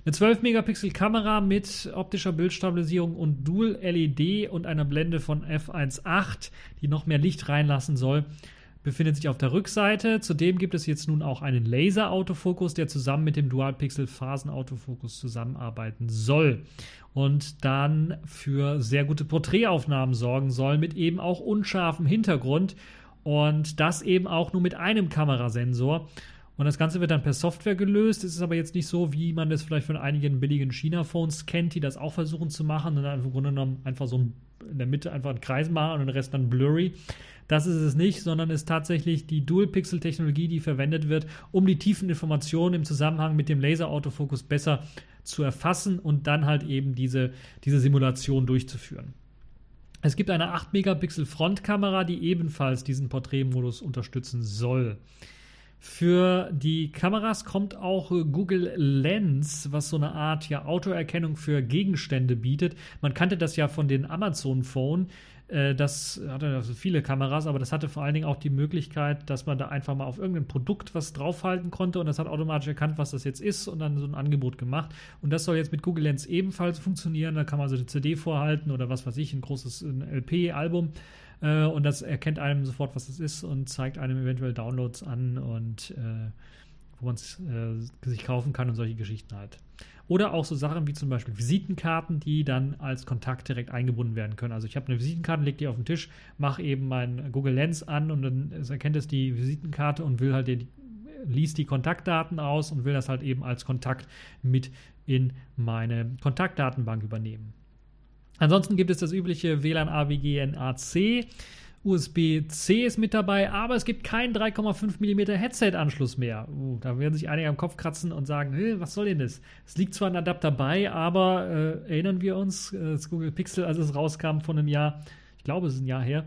Eine 12-Megapixel-Kamera mit optischer Bildstabilisierung und Dual-LED und einer Blende von f1.8, die noch mehr Licht reinlassen soll, befindet sich auf der Rückseite. Zudem gibt es jetzt nun auch einen Laser-Autofokus, der zusammen mit dem Dual-Pixel-Phasen-Autofokus zusammenarbeiten soll und dann für sehr gute Porträtaufnahmen sorgen soll, mit eben auch unscharfem Hintergrund und das eben auch nur mit einem Kamerasensor. Und das Ganze wird dann per Software gelöst. Es ist aber jetzt nicht so, wie man das vielleicht von einigen billigen China-Phones kennt, die das auch versuchen zu machen und dann im Grunde genommen einfach so in der Mitte einfach einen Kreis machen und den Rest dann blurry. Das ist es nicht, sondern ist tatsächlich die Dual-Pixel-Technologie, die verwendet wird, um die tiefen Informationen im Zusammenhang mit dem Laser-Autofokus besser zu erfassen und dann halt eben diese, diese Simulation durchzuführen. Es gibt eine 8 Megapixel Frontkamera, die ebenfalls diesen Porträtmodus unterstützen soll. Für die Kameras kommt auch Google Lens, was so eine Art ja Autoerkennung für Gegenstände bietet. Man kannte das ja von den Amazon Phone. Äh, das hatte also viele Kameras, aber das hatte vor allen Dingen auch die Möglichkeit, dass man da einfach mal auf irgendein Produkt was draufhalten konnte und das hat automatisch erkannt, was das jetzt ist und dann so ein Angebot gemacht. Und das soll jetzt mit Google Lens ebenfalls funktionieren. Da kann man also eine CD vorhalten oder was weiß ich, ein großes LP-Album äh, und das erkennt einem sofort, was das ist und zeigt einem eventuell Downloads an und äh, wo man es äh, sich kaufen kann und solche Geschichten halt. Oder auch so Sachen wie zum Beispiel Visitenkarten, die dann als Kontakt direkt eingebunden werden können. Also ich habe eine Visitenkarte, leg die auf den Tisch, mache eben mein Google Lens an und dann erkennt es die Visitenkarte und will halt die, liest die Kontaktdaten aus und will das halt eben als Kontakt mit in meine Kontaktdatenbank übernehmen. Ansonsten gibt es das übliche WLAN AWG NAC USB-C ist mit dabei, aber es gibt keinen 3,5 mm Headset-Anschluss mehr. Uh, da werden sich einige am Kopf kratzen und sagen, was soll denn das? Es liegt zwar ein Adapter bei, aber äh, erinnern wir uns, äh, das Google Pixel, als es rauskam von einem Jahr, ich glaube, es ist ein Jahr her,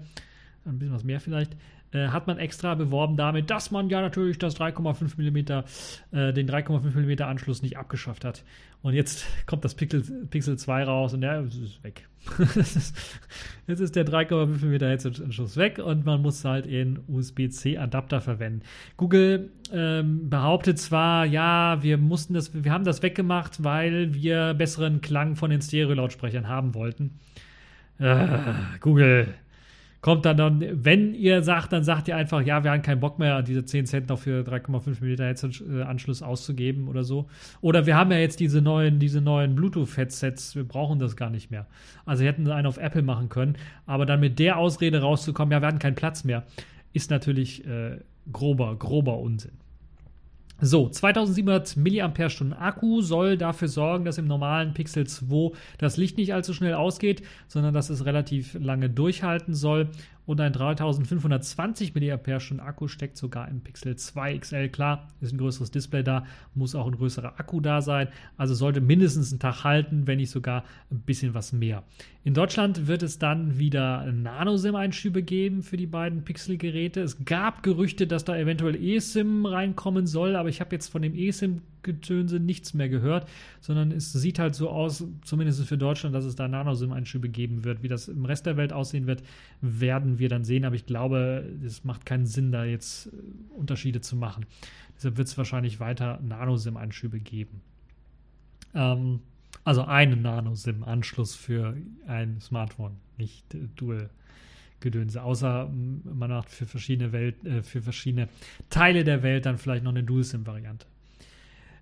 ein bisschen was mehr vielleicht, äh, hat man extra beworben damit, dass man ja natürlich das 3,5 mm, äh, den 3,5 mm Anschluss nicht abgeschafft hat. Und jetzt [LAUGHS] kommt das Pixel, Pixel 2 raus und der ist weg. [LAUGHS] jetzt ist der 3,5 mm Headset-Anschluss weg und man muss halt den USB-C-Adapter verwenden. Google ähm, behauptet zwar, ja, wir mussten das, wir haben das weggemacht, weil wir besseren Klang von den Stereo-Lautsprechern haben wollten. Äh, Google, kommt dann, dann, wenn ihr sagt, dann sagt ihr einfach, ja, wir haben keinen Bock mehr, diese 10 Cent noch für 3,5 mm Headset-Anschluss auszugeben oder so. Oder wir haben ja jetzt diese neuen, diese neuen Bluetooth-Headsets, wir brauchen das gar nicht mehr. Also hätten sie einen auf Apple machen können, aber dann mit der Ausrede rauszukommen, ja, wir hatten keinen Platz mehr, ist natürlich äh, grober, grober Unsinn. So, 2700 mAh Akku soll dafür sorgen, dass im normalen Pixel 2 das Licht nicht allzu schnell ausgeht, sondern dass es relativ lange durchhalten soll und ein 3520 mAh Akku steckt sogar im Pixel 2 XL. Klar, ist ein größeres Display da, muss auch ein größerer Akku da sein, also sollte mindestens einen Tag halten, wenn nicht sogar ein bisschen was mehr. In Deutschland wird es dann wieder Nano-SIM-Einschübe geben für die beiden Pixel-Geräte. Es gab Gerüchte, dass da eventuell eSIM reinkommen soll, aber ich habe jetzt von dem eSIM Getönse nichts mehr gehört, sondern es sieht halt so aus, zumindest für Deutschland, dass es da Nano-SIM-Einschübe geben wird. Wie das im Rest der Welt aussehen wird, werden wir dann sehen, aber ich glaube, es macht keinen Sinn, da jetzt äh, Unterschiede zu machen. Deshalb wird es wahrscheinlich weiter Nano-SIM-Einschübe geben. Ähm, also einen Nano-SIM-Anschluss für ein Smartphone, nicht äh, Dual. Gedönse. Außer man macht für verschiedene Welt, äh, für verschiedene Teile der Welt dann vielleicht noch eine Dual-SIM-Variante.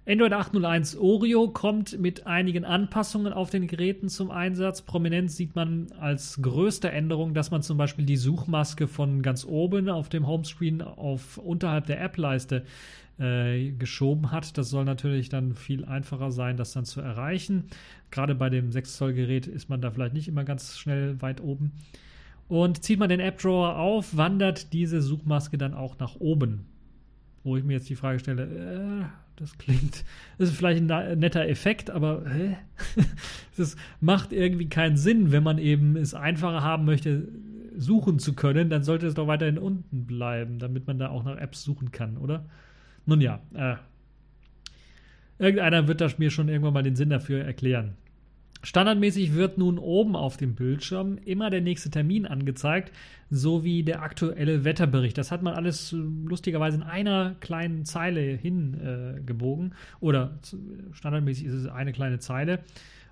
Android 801 Oreo kommt mit einigen Anpassungen auf den Geräten zum Einsatz. Prominent sieht man als größte Änderung, dass man zum Beispiel die Suchmaske von ganz oben auf dem Homescreen auf unterhalb der App-Leiste äh, geschoben hat. Das soll natürlich dann viel einfacher sein, das dann zu erreichen. Gerade bei dem 6 Zoll Gerät ist man da vielleicht nicht immer ganz schnell weit oben. Und zieht man den App Drawer auf, wandert diese Suchmaske dann auch nach oben. Wo ich mir jetzt die Frage stelle, äh, das klingt, das ist vielleicht ein netter Effekt, aber hä? [LAUGHS] das macht irgendwie keinen Sinn, wenn man eben es einfacher haben möchte, suchen zu können, dann sollte es doch weiterhin unten bleiben, damit man da auch nach Apps suchen kann, oder? Nun ja, äh, irgendeiner wird das mir schon irgendwann mal den Sinn dafür erklären. Standardmäßig wird nun oben auf dem Bildschirm immer der nächste Termin angezeigt, sowie der aktuelle Wetterbericht. Das hat man alles äh, lustigerweise in einer kleinen Zeile hingebogen. Äh, Oder standardmäßig ist es eine kleine Zeile.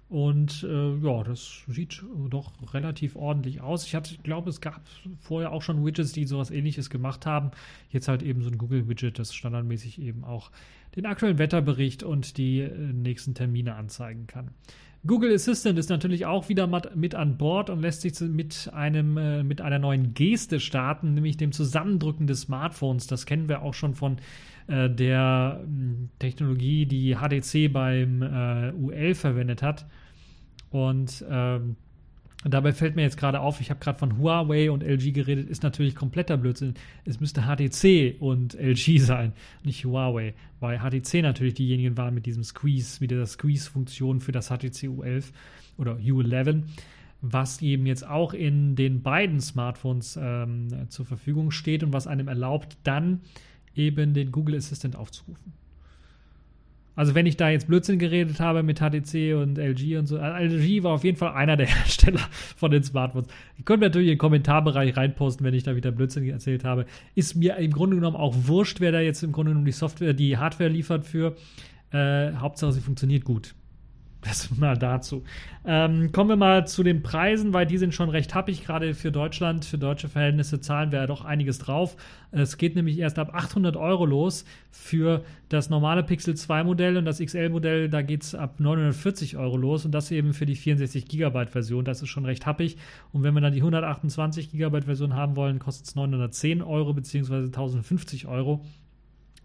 Und äh, ja, das sieht doch relativ ordentlich aus. Ich, ich glaube, es gab vorher auch schon Widgets, die sowas ähnliches gemacht haben. Jetzt halt eben so ein Google-Widget, das standardmäßig eben auch den aktuellen Wetterbericht und die äh, nächsten Termine anzeigen kann. Google Assistant ist natürlich auch wieder mit an Bord und lässt sich mit, einem, äh, mit einer neuen Geste starten, nämlich dem Zusammendrücken des Smartphones. Das kennen wir auch schon von äh, der hm, Technologie, die HTC beim äh, U11 verwendet hat. Und ähm, Dabei fällt mir jetzt gerade auf, ich habe gerade von Huawei und LG geredet, ist natürlich kompletter Blödsinn. Es müsste HTC und LG [LAUGHS] sein, nicht Huawei, weil HTC natürlich diejenigen waren mit diesem Squeeze, mit dieser Squeeze-Funktion für das HTC U11 oder U11, was eben jetzt auch in den beiden Smartphones ähm, zur Verfügung steht und was einem erlaubt, dann eben den Google Assistant aufzurufen. Also wenn ich da jetzt Blödsinn geredet habe mit HTC und LG und so, also LG war auf jeden Fall einer der [LAUGHS] Hersteller von den Smartphones. Ihr könnt mir natürlich in den Kommentarbereich reinposten, wenn ich da wieder Blödsinn erzählt habe. Ist mir im Grunde genommen auch wurscht, wer da jetzt im Grunde genommen die Software, die Hardware liefert für. Äh, Hauptsache, sie funktioniert gut. Das mal dazu. Ähm, kommen wir mal zu den Preisen, weil die sind schon recht happig. Gerade für Deutschland, für deutsche Verhältnisse zahlen wir ja doch einiges drauf. Es geht nämlich erst ab 800 Euro los für das normale Pixel 2 Modell und das XL Modell, da geht es ab 940 Euro los und das eben für die 64 Gigabyte Version. Das ist schon recht happig. Und wenn wir dann die 128 Gigabyte Version haben wollen, kostet es 910 Euro bzw. 1050 Euro.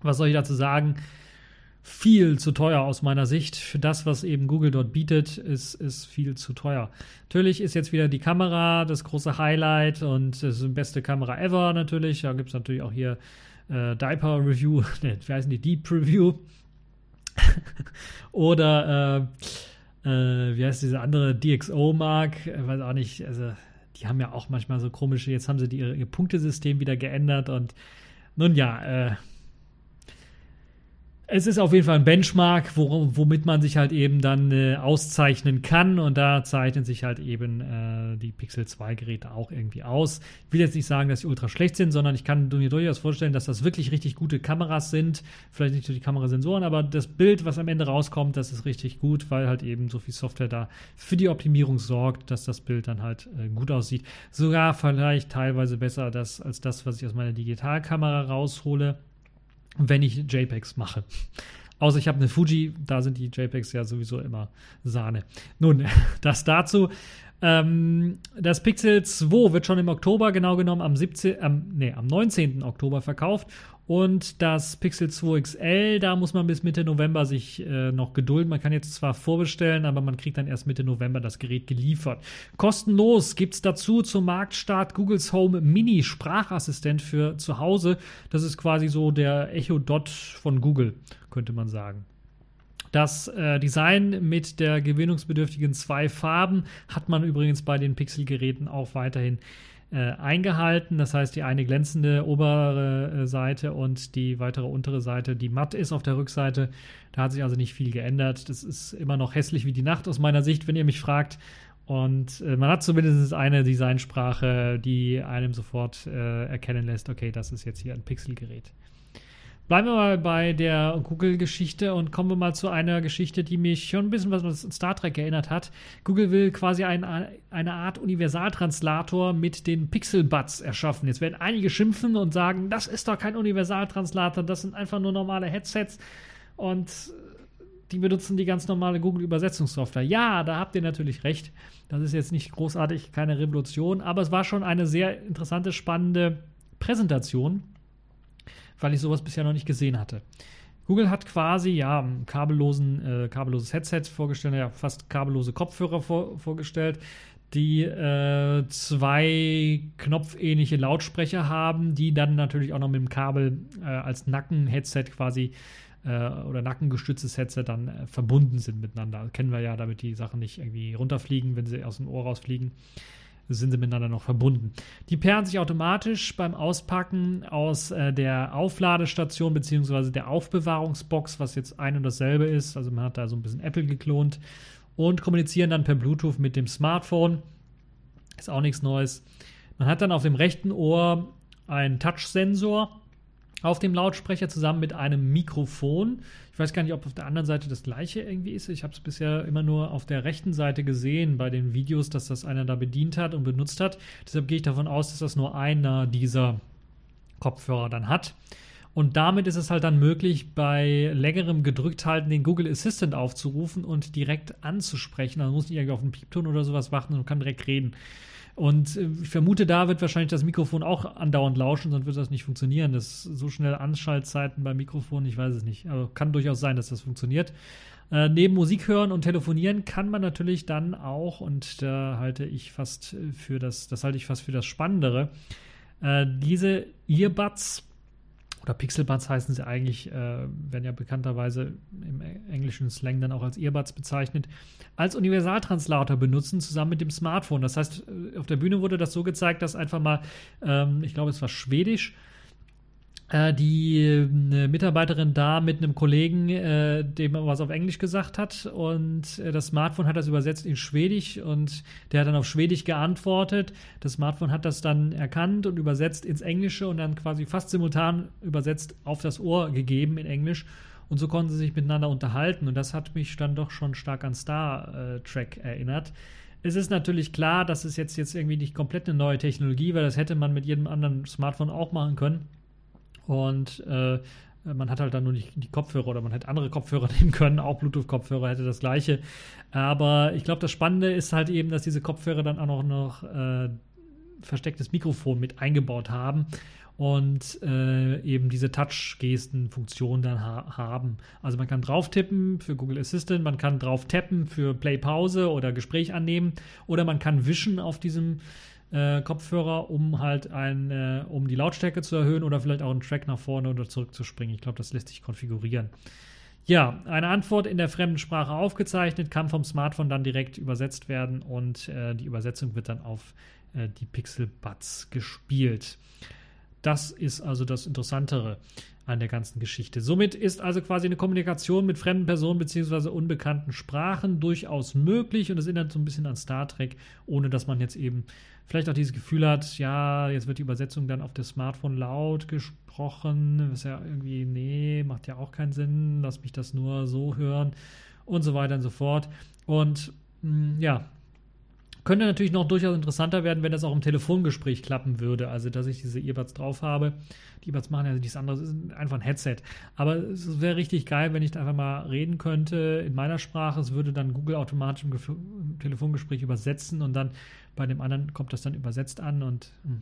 Was soll ich dazu sagen? Viel zu teuer aus meiner Sicht. Für das, was eben Google dort bietet, ist, ist viel zu teuer. Natürlich ist jetzt wieder die Kamera das große Highlight und es ist die beste Kamera ever natürlich. Da gibt es natürlich auch hier äh, Diaper Review, [LAUGHS] wie heißen die? Deep Review. [LAUGHS] Oder äh, äh, wie heißt diese andere DxO-Mark? Weiß auch nicht, also die haben ja auch manchmal so komische, jetzt haben sie die, ihr Punktesystem wieder geändert und nun ja, äh, es ist auf jeden Fall ein Benchmark, wo, womit man sich halt eben dann äh, auszeichnen kann. Und da zeichnen sich halt eben äh, die Pixel 2 Geräte auch irgendwie aus. Ich will jetzt nicht sagen, dass sie ultra schlecht sind, sondern ich kann mir durchaus vorstellen, dass das wirklich richtig gute Kameras sind. Vielleicht nicht nur die Kamerasensoren, aber das Bild, was am Ende rauskommt, das ist richtig gut, weil halt eben so viel Software da für die Optimierung sorgt, dass das Bild dann halt äh, gut aussieht. Sogar vielleicht teilweise besser das, als das, was ich aus meiner Digitalkamera raushole wenn ich JPEGs mache. Außer ich habe eine Fuji, da sind die JPEGs ja sowieso immer Sahne. Nun, [LAUGHS] das dazu. Ähm, das Pixel 2 wird schon im Oktober, genau genommen am 17, ähm, nee, am 19. Oktober verkauft und das Pixel 2 XL, da muss man bis Mitte November sich äh, noch gedulden. Man kann jetzt zwar vorbestellen, aber man kriegt dann erst Mitte November das Gerät geliefert. Kostenlos gibt es dazu zum Marktstart Googles Home Mini Sprachassistent für zu Hause. Das ist quasi so der Echo Dot von Google, könnte man sagen. Das äh, Design mit der gewinnungsbedürftigen zwei Farben hat man übrigens bei den Pixel-Geräten auch weiterhin äh, eingehalten. Das heißt, die eine glänzende obere äh, Seite und die weitere untere Seite, die matt ist auf der Rückseite. Da hat sich also nicht viel geändert. Das ist immer noch hässlich wie die Nacht aus meiner Sicht, wenn ihr mich fragt. Und äh, man hat zumindest eine Designsprache, die einem sofort äh, erkennen lässt, okay, das ist jetzt hier ein Pixelgerät. Bleiben wir mal bei der Google-Geschichte und kommen wir mal zu einer Geschichte, die mich schon ein bisschen was an Star Trek erinnert hat. Google will quasi ein, eine Art Universaltranslator mit den Pixel-Buds erschaffen. Jetzt werden einige schimpfen und sagen, das ist doch kein Universaltranslator, das sind einfach nur normale Headsets und die benutzen die ganz normale Google-Übersetzungssoftware. Ja, da habt ihr natürlich recht. Das ist jetzt nicht großartig, keine Revolution, aber es war schon eine sehr interessante, spannende Präsentation weil ich sowas bisher noch nicht gesehen hatte. Google hat quasi ja kabellosen, äh, kabelloses Headset vorgestellt, ja fast kabellose Kopfhörer vor, vorgestellt, die äh, zwei knopfähnliche Lautsprecher haben, die dann natürlich auch noch mit dem Kabel äh, als Nacken-Headset quasi äh, oder nackengestütztes Headset dann äh, verbunden sind miteinander. Kennen wir ja, damit die Sachen nicht irgendwie runterfliegen, wenn sie aus dem Ohr rausfliegen sind sie miteinander noch verbunden. Die pairen sich automatisch beim Auspacken aus äh, der Aufladestation bzw. der Aufbewahrungsbox, was jetzt ein und dasselbe ist. Also man hat da so ein bisschen Apple geklont und kommunizieren dann per Bluetooth mit dem Smartphone. Ist auch nichts Neues. Man hat dann auf dem rechten Ohr einen Touchsensor auf dem Lautsprecher zusammen mit einem Mikrofon. Ich weiß gar nicht, ob auf der anderen Seite das gleiche irgendwie ist. Ich habe es bisher immer nur auf der rechten Seite gesehen bei den Videos, dass das einer da bedient hat und benutzt hat. Deshalb gehe ich davon aus, dass das nur einer dieser Kopfhörer dann hat. Und damit ist es halt dann möglich, bei längerem Gedrückthalten den Google Assistant aufzurufen und direkt anzusprechen. Also muss nicht irgendwie auf einen Piepton oder sowas warten und kann direkt reden. Und äh, ich vermute, da wird wahrscheinlich das Mikrofon auch andauernd lauschen, sonst wird das nicht funktionieren. Das so schnell Anschaltzeiten beim Mikrofon, ich weiß es nicht. Aber kann durchaus sein, dass das funktioniert. Äh, neben Musik hören und telefonieren kann man natürlich dann auch, und da halte ich fast für das, das halte ich fast für das Spannendere, äh, diese Earbuds oder Pixelbuds heißen sie eigentlich, äh, werden ja bekannterweise im englischen Slang dann auch als Earbuds bezeichnet, als Universaltranslator benutzen, zusammen mit dem Smartphone. Das heißt, äh, auf der Bühne wurde das so gezeigt, dass einfach mal, ähm, ich glaube, es war Schwedisch, die eine Mitarbeiterin da mit einem Kollegen, äh, dem was auf Englisch gesagt hat und äh, das Smartphone hat das übersetzt in Schwedisch und der hat dann auf Schwedisch geantwortet. Das Smartphone hat das dann erkannt und übersetzt ins Englische und dann quasi fast simultan übersetzt auf das Ohr gegeben in Englisch. Und so konnten sie sich miteinander unterhalten. Und das hat mich dann doch schon stark an Star Trek erinnert. Es ist natürlich klar, das ist jetzt, jetzt irgendwie nicht komplett eine neue Technologie, weil das hätte man mit jedem anderen Smartphone auch machen können. Und äh, man hat halt dann nur nicht die Kopfhörer oder man hätte andere Kopfhörer [LAUGHS] nehmen können, auch Bluetooth-Kopfhörer hätte das gleiche. Aber ich glaube, das Spannende ist halt eben, dass diese Kopfhörer dann auch noch, noch äh, verstecktes Mikrofon mit eingebaut haben und äh, eben diese Touch-Gesten-Funktion dann ha haben. Also man kann drauf tippen für Google Assistant, man kann drauf tappen für Play-Pause oder Gespräch annehmen oder man kann wischen auf diesem äh, Kopfhörer, um halt ein, äh, um die Lautstärke zu erhöhen oder vielleicht auch einen Track nach vorne oder zurück zu springen. Ich glaube, das lässt sich konfigurieren. Ja, eine Antwort in der fremden Sprache aufgezeichnet, kann vom Smartphone dann direkt übersetzt werden und äh, die Übersetzung wird dann auf äh, die Pixel Buds gespielt. Das ist also das Interessantere an der ganzen Geschichte. Somit ist also quasi eine Kommunikation mit fremden Personen bzw. unbekannten Sprachen durchaus möglich und es erinnert so ein bisschen an Star Trek, ohne dass man jetzt eben vielleicht auch dieses Gefühl hat, ja, jetzt wird die Übersetzung dann auf das Smartphone laut gesprochen, was ja irgendwie, nee, macht ja auch keinen Sinn, lass mich das nur so hören und so weiter und so fort. Und mh, mm, ja, könnte natürlich noch durchaus interessanter werden, wenn das auch im Telefongespräch klappen würde. Also, dass ich diese Earbuds drauf habe. Die Earbuds machen ja nichts anderes, ist einfach ein Headset. Aber es wäre richtig geil, wenn ich einfach mal reden könnte in meiner Sprache. Es würde dann Google automatisch im, im Telefongespräch übersetzen und dann bei dem anderen kommt das dann übersetzt an und hm,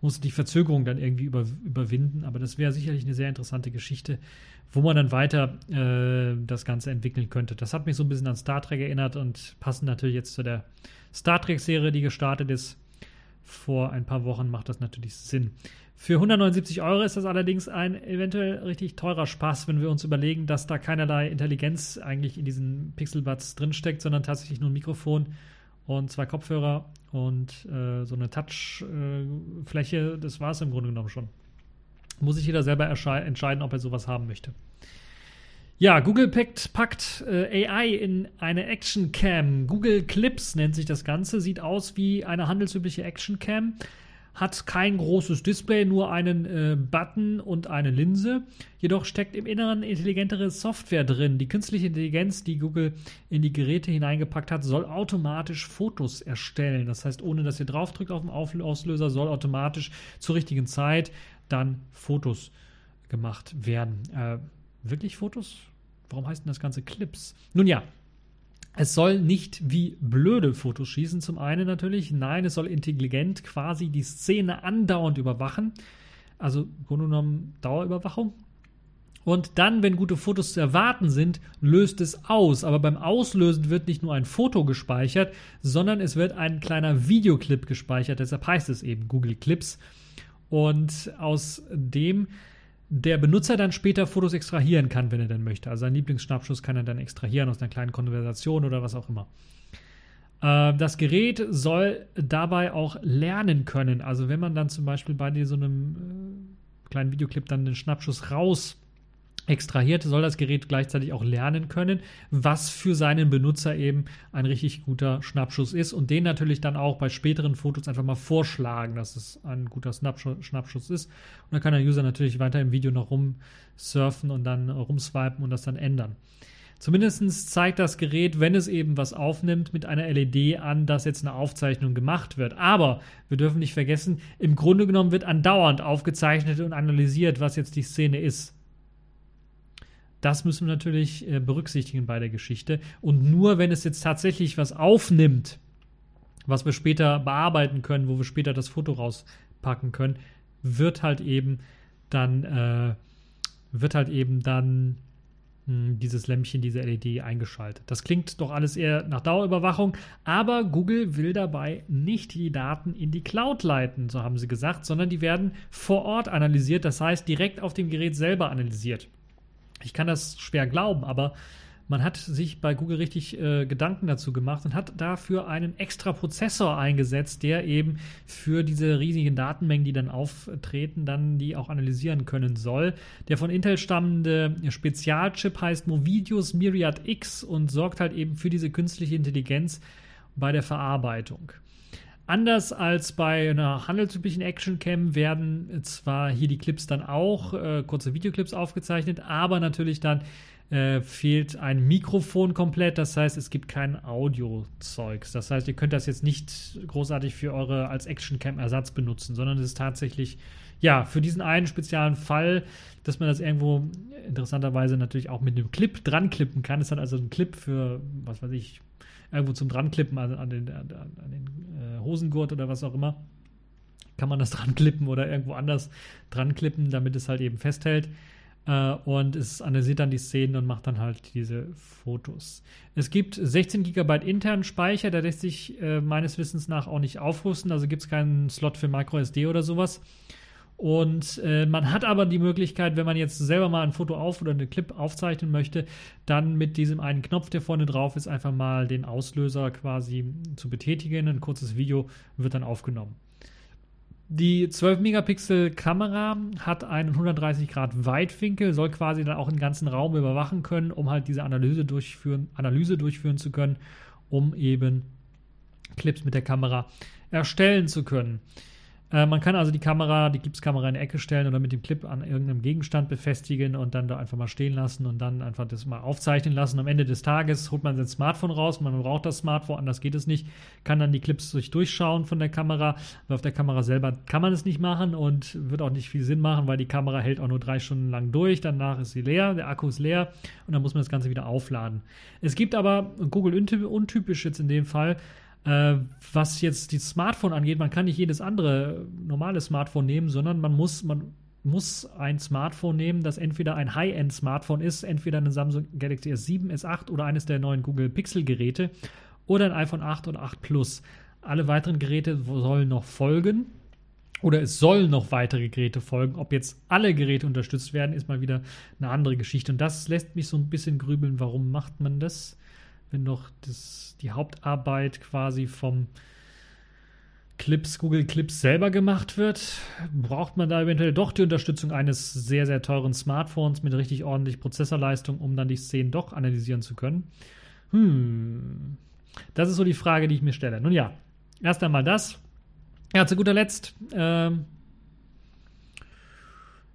muss die Verzögerung dann irgendwie über, überwinden. Aber das wäre sicherlich eine sehr interessante Geschichte, wo man dann weiter äh, das Ganze entwickeln könnte. Das hat mich so ein bisschen an Star Trek erinnert und passend natürlich jetzt zu der Star Trek-Serie, die gestartet ist. Vor ein paar Wochen macht das natürlich Sinn. Für 179 Euro ist das allerdings ein eventuell richtig teurer Spaß, wenn wir uns überlegen, dass da keinerlei Intelligenz eigentlich in diesen Pixelbuds drinsteckt, sondern tatsächlich nur ein Mikrofon und zwei Kopfhörer und äh, so eine Touchfläche. Äh, das war es im Grunde genommen schon. Muss sich jeder selber entscheiden, ob er sowas haben möchte. Ja, Google packt, packt äh, AI in eine Action Cam. Google Clips nennt sich das Ganze. Sieht aus wie eine handelsübliche Action Cam. Hat kein großes Display, nur einen äh, Button und eine Linse. Jedoch steckt im Inneren intelligentere Software drin. Die künstliche Intelligenz, die Google in die Geräte hineingepackt hat, soll automatisch Fotos erstellen. Das heißt, ohne dass ihr draufdrückt auf den Auslöser, soll automatisch zur richtigen Zeit dann Fotos gemacht werden. Äh, wirklich Fotos? Warum heißt denn das Ganze Clips? Nun ja, es soll nicht wie blöde Fotos schießen, zum einen natürlich. Nein, es soll intelligent quasi die Szene andauernd überwachen. Also im Grunde genommen Dauerüberwachung. Und dann, wenn gute Fotos zu erwarten sind, löst es aus. Aber beim Auslösen wird nicht nur ein Foto gespeichert, sondern es wird ein kleiner Videoclip gespeichert. Deshalb heißt es eben Google Clips. Und aus dem der Benutzer dann später Fotos extrahieren kann, wenn er denn möchte. Also seinen Lieblingsschnappschuss kann er dann extrahieren aus einer kleinen Konversation oder was auch immer. Äh, das Gerät soll dabei auch lernen können. Also wenn man dann zum Beispiel bei so einem äh, kleinen Videoclip dann den Schnappschuss raus extrahiert, soll das Gerät gleichzeitig auch lernen können, was für seinen Benutzer eben ein richtig guter Schnappschuss ist und den natürlich dann auch bei späteren Fotos einfach mal vorschlagen, dass es ein guter Schnappschuss ist. Und dann kann der User natürlich weiter im Video noch rumsurfen und dann rumswipen und das dann ändern. Zumindest zeigt das Gerät, wenn es eben was aufnimmt, mit einer LED an, dass jetzt eine Aufzeichnung gemacht wird. Aber wir dürfen nicht vergessen, im Grunde genommen wird andauernd aufgezeichnet und analysiert, was jetzt die Szene ist. Das müssen wir natürlich äh, berücksichtigen bei der Geschichte. Und nur wenn es jetzt tatsächlich was aufnimmt, was wir später bearbeiten können, wo wir später das Foto rauspacken können, wird halt eben dann, äh, wird halt eben dann hm, dieses Lämpchen, diese LED eingeschaltet. Das klingt doch alles eher nach Dauerüberwachung, aber Google will dabei nicht die Daten in die Cloud leiten, so haben sie gesagt, sondern die werden vor Ort analysiert, das heißt direkt auf dem Gerät selber analysiert. Ich kann das schwer glauben, aber man hat sich bei Google richtig äh, Gedanken dazu gemacht und hat dafür einen extra Prozessor eingesetzt, der eben für diese riesigen Datenmengen, die dann auftreten, dann die auch analysieren können soll. Der von Intel stammende Spezialchip heißt Movidius Myriad X und sorgt halt eben für diese künstliche Intelligenz bei der Verarbeitung. Anders als bei einer handelsüblichen Actioncam werden zwar hier die Clips dann auch, äh, kurze Videoclips aufgezeichnet, aber natürlich dann äh, fehlt ein Mikrofon komplett. Das heißt, es gibt kein Audio-Zeugs. Das heißt, ihr könnt das jetzt nicht großartig für eure als Actioncam-Ersatz benutzen, sondern es ist tatsächlich, ja, für diesen einen speziellen Fall, dass man das irgendwo interessanterweise natürlich auch mit einem Clip dran klippen kann. Es hat also ein Clip für, was weiß ich, irgendwo zum Dranklippen, also an den, an, an den äh, Hosengurt oder was auch immer. kann man das [LAUGHS] dran klippen oder irgendwo anders dran klippen, damit es halt eben festhält. Äh, und es analysiert dann die Szenen und macht dann halt diese Fotos. Es gibt 16 GB internen Speicher, der lässt sich äh, meines Wissens nach auch nicht aufrüsten, also gibt es keinen Slot für MicroSD oder sowas. Und äh, man hat aber die Möglichkeit, wenn man jetzt selber mal ein Foto auf oder einen Clip aufzeichnen möchte, dann mit diesem einen Knopf, der vorne drauf ist, einfach mal den Auslöser quasi zu betätigen. Ein kurzes Video wird dann aufgenommen. Die 12 Megapixel Kamera hat einen 130 Grad Weitwinkel, soll quasi dann auch den ganzen Raum überwachen können, um halt diese Analyse durchführen, Analyse durchführen zu können, um eben Clips mit der Kamera erstellen zu können. Äh, man kann also die Kamera, die Gipskamera in die Ecke stellen oder mit dem Clip an irgendeinem Gegenstand befestigen und dann da einfach mal stehen lassen und dann einfach das mal aufzeichnen lassen. Am Ende des Tages holt man sein Smartphone raus, man braucht das Smartphone, anders geht es nicht, kann dann die Clips durch durchschauen von der Kamera. Aber auf der Kamera selber kann man es nicht machen und wird auch nicht viel Sinn machen, weil die Kamera hält auch nur drei Stunden lang durch, danach ist sie leer, der Akku ist leer und dann muss man das Ganze wieder aufladen. Es gibt aber Google untypisch jetzt in dem Fall äh, was jetzt die Smartphone angeht, man kann nicht jedes andere normale Smartphone nehmen, sondern man muss, man muss ein Smartphone nehmen, das entweder ein High-End-Smartphone ist, entweder ein Samsung Galaxy S7, S8 oder eines der neuen Google Pixel-Geräte oder ein iPhone 8 und 8 Plus. Alle weiteren Geräte sollen noch folgen. Oder es sollen noch weitere Geräte folgen. Ob jetzt alle Geräte unterstützt werden, ist mal wieder eine andere Geschichte. Und das lässt mich so ein bisschen grübeln, warum macht man das? Wenn doch das, die Hauptarbeit quasi vom Clips, Google Clips selber gemacht wird, braucht man da eventuell doch die Unterstützung eines sehr, sehr teuren Smartphones mit richtig ordentlich Prozessorleistung, um dann die Szenen doch analysieren zu können. Hm, das ist so die Frage, die ich mir stelle. Nun ja, erst einmal das. Ja, zu guter Letzt, ähm,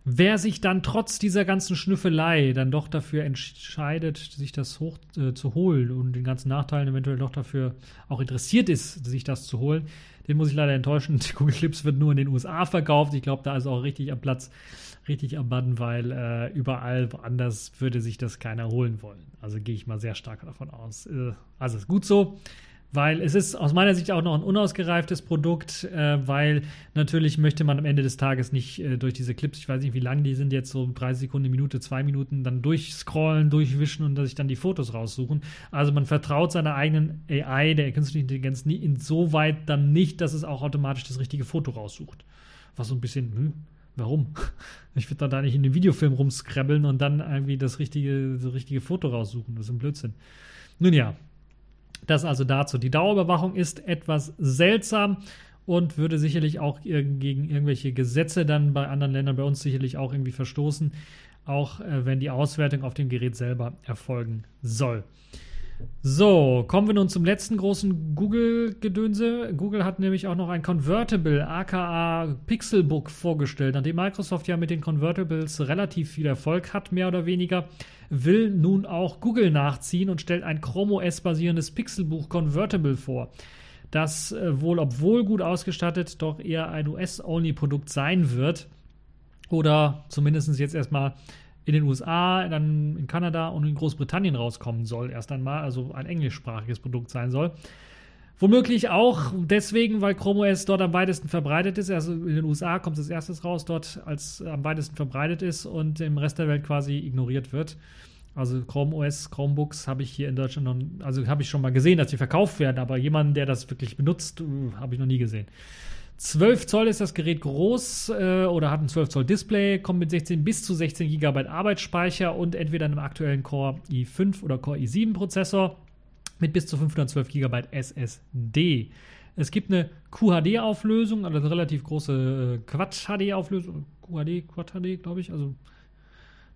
Wer sich dann trotz dieser ganzen Schnüffelei dann doch dafür entscheidet, sich das hoch äh, zu holen und den ganzen Nachteilen eventuell doch dafür auch interessiert ist, sich das zu holen, den muss ich leider enttäuschen. [LAUGHS] Die Google Clips wird nur in den USA verkauft. Ich glaube, da ist auch richtig am Platz, richtig am Button, weil äh, überall woanders würde sich das keiner holen wollen. Also gehe ich mal sehr stark davon aus. Äh, also ist gut so weil es ist aus meiner Sicht auch noch ein unausgereiftes Produkt, äh, weil natürlich möchte man am Ende des Tages nicht äh, durch diese Clips, ich weiß nicht, wie lang die sind, jetzt so 30 Sekunden, Minute, zwei Minuten, dann durchscrollen, durchwischen und sich dann die Fotos raussuchen. Also man vertraut seiner eigenen AI, der künstlichen Intelligenz, nie insoweit dann nicht, dass es auch automatisch das richtige Foto raussucht. Was so ein bisschen, hm, warum? [LAUGHS] Ich würde da nicht in den Videofilm rumskrabbeln und dann irgendwie das richtige, das richtige Foto raussuchen. Das ist ein Blödsinn. Nun ja, das also dazu. Die Dauerüberwachung ist etwas seltsam und würde sicherlich auch gegen irgendwelche Gesetze dann bei anderen Ländern, bei uns sicherlich auch irgendwie verstoßen, auch äh, wenn die Auswertung auf dem Gerät selber erfolgen soll. So, kommen wir nun zum letzten großen Google-Gedönse. Google hat nämlich auch noch ein Convertible, aka Pixelbook, vorgestellt. Nachdem Microsoft ja mit den Convertibles relativ viel Erfolg hat, mehr oder weniger, will nun auch Google nachziehen und stellt ein Chrome OS-basierendes Pixelbuch Convertible vor. Das äh, wohl, obwohl gut ausgestattet, doch eher ein US-Only-Produkt sein wird. Oder zumindest jetzt erstmal in den USA, dann in Kanada und in Großbritannien rauskommen soll, erst einmal, also ein englischsprachiges Produkt sein soll. Womöglich auch deswegen, weil Chrome OS dort am weitesten verbreitet ist. Also in den USA kommt es als erstes raus, dort als am weitesten verbreitet ist und im Rest der Welt quasi ignoriert wird. Also Chrome OS, Chromebooks habe ich hier in Deutschland noch, also habe ich schon mal gesehen, dass sie verkauft werden, aber jemanden, der das wirklich benutzt, uh, habe ich noch nie gesehen. 12 Zoll ist das Gerät groß äh, oder hat ein 12 Zoll Display, kommt mit 16 bis zu 16 GB Arbeitsspeicher und entweder einem aktuellen Core i5 oder Core i7 Prozessor mit bis zu 512 GB SSD. Es gibt eine QHD-Auflösung, also eine relativ große äh, Quad-HD-Auflösung. QHD, Quad-HD, glaube ich. Also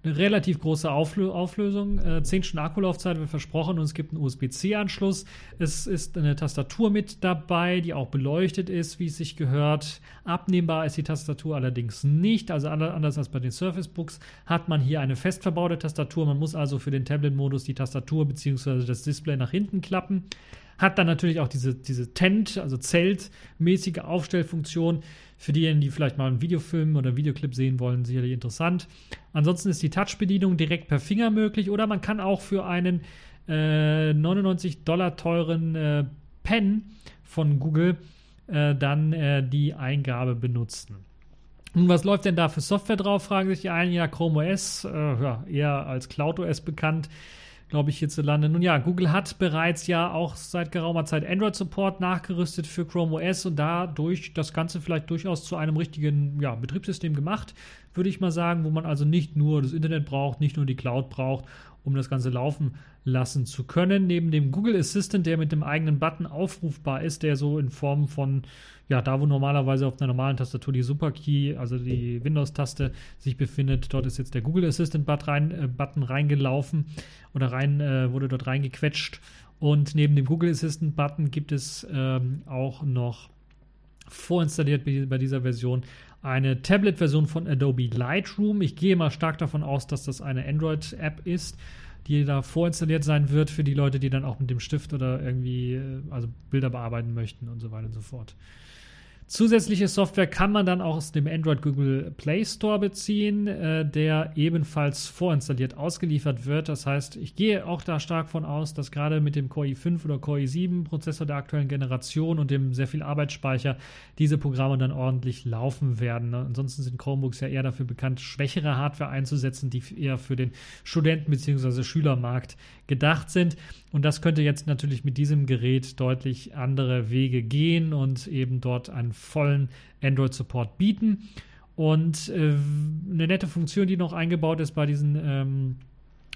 eine relativ große Auflö Auflösung. Äh, 10 Stunden Akkulaufzeit wird versprochen und es gibt einen USB-C-Anschluss. Es ist eine Tastatur mit dabei, die auch beleuchtet ist, wie es sich gehört. Abnehmbar ist die Tastatur allerdings nicht. Also anders als bei den Surface Books hat man hier eine fest verbaute Tastatur. Man muss also für den Tablet-Modus die Tastatur bzw. das Display nach hinten klappen. Hat dann natürlich auch diese, diese Tent, also Zeltmäßige Aufstellfunktion. Für diejenigen, die vielleicht mal einen Videofilm oder einen Videoclip sehen wollen, sicherlich interessant. Ansonsten ist die Touch-Bedienung direkt per Finger möglich oder man kann auch für einen äh, 99 Dollar teuren äh, Pen von Google äh, dann äh, die Eingabe benutzen. Und was läuft denn da für Software drauf, fragen sich die einen. Ja, Chrome OS, äh, ja, eher als Cloud OS bekannt glaube ich, hierzulande. Nun ja, Google hat bereits ja auch seit geraumer Zeit Android-Support nachgerüstet für Chrome OS und dadurch das Ganze vielleicht durchaus zu einem richtigen ja, Betriebssystem gemacht, würde ich mal sagen, wo man also nicht nur das Internet braucht, nicht nur die Cloud braucht, um das Ganze laufen lassen zu können. Neben dem Google Assistant, der mit dem eigenen Button aufrufbar ist, der so in Form von, ja, da wo normalerweise auf einer normalen Tastatur die Superkey, also die Windows-Taste, sich befindet, dort ist jetzt der Google Assistant Button, rein, äh, Button reingelaufen oder rein, äh, wurde dort reingequetscht. Und neben dem Google Assistant Button gibt es ähm, auch noch vorinstalliert bei dieser Version eine Tablet-Version von Adobe Lightroom. Ich gehe mal stark davon aus, dass das eine Android-App ist die da vorinstalliert sein wird für die Leute, die dann auch mit dem Stift oder irgendwie äh, also Bilder bearbeiten möchten und so weiter und so fort. Zusätzliche Software kann man dann auch aus dem Android Google Play Store beziehen, äh, der ebenfalls vorinstalliert ausgeliefert wird. Das heißt, ich gehe auch da stark von aus, dass gerade mit dem Core i5 oder Core i7 Prozessor der aktuellen Generation und dem sehr viel Arbeitsspeicher diese Programme dann ordentlich laufen werden. Ansonsten sind Chromebooks ja eher dafür bekannt, schwächere Hardware einzusetzen, die eher für den Studenten- bzw. Schülermarkt gedacht sind. Und das könnte jetzt natürlich mit diesem Gerät deutlich andere Wege gehen und eben dort einen vollen Android-Support bieten. Und äh, eine nette Funktion, die noch eingebaut ist bei, diesen, ähm,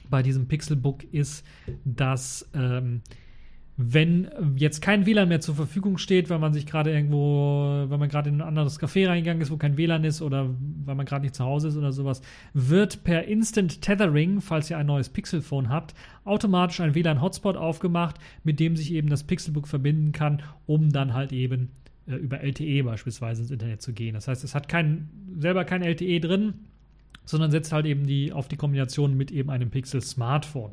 bei diesem Pixelbook, ist, dass ähm, wenn jetzt kein WLAN mehr zur Verfügung steht, weil man sich gerade irgendwo, wenn man gerade in ein anderes Café reingegangen ist, wo kein WLAN ist oder weil man gerade nicht zu Hause ist oder sowas, wird per Instant Tethering, falls ihr ein neues Pixelphone habt, automatisch ein WLAN-Hotspot aufgemacht, mit dem sich eben das Pixelbook verbinden kann, um dann halt eben äh, über LTE beispielsweise ins Internet zu gehen. Das heißt, es hat kein, selber kein LTE drin, sondern setzt halt eben die, auf die Kombination mit eben einem Pixel-Smartphone.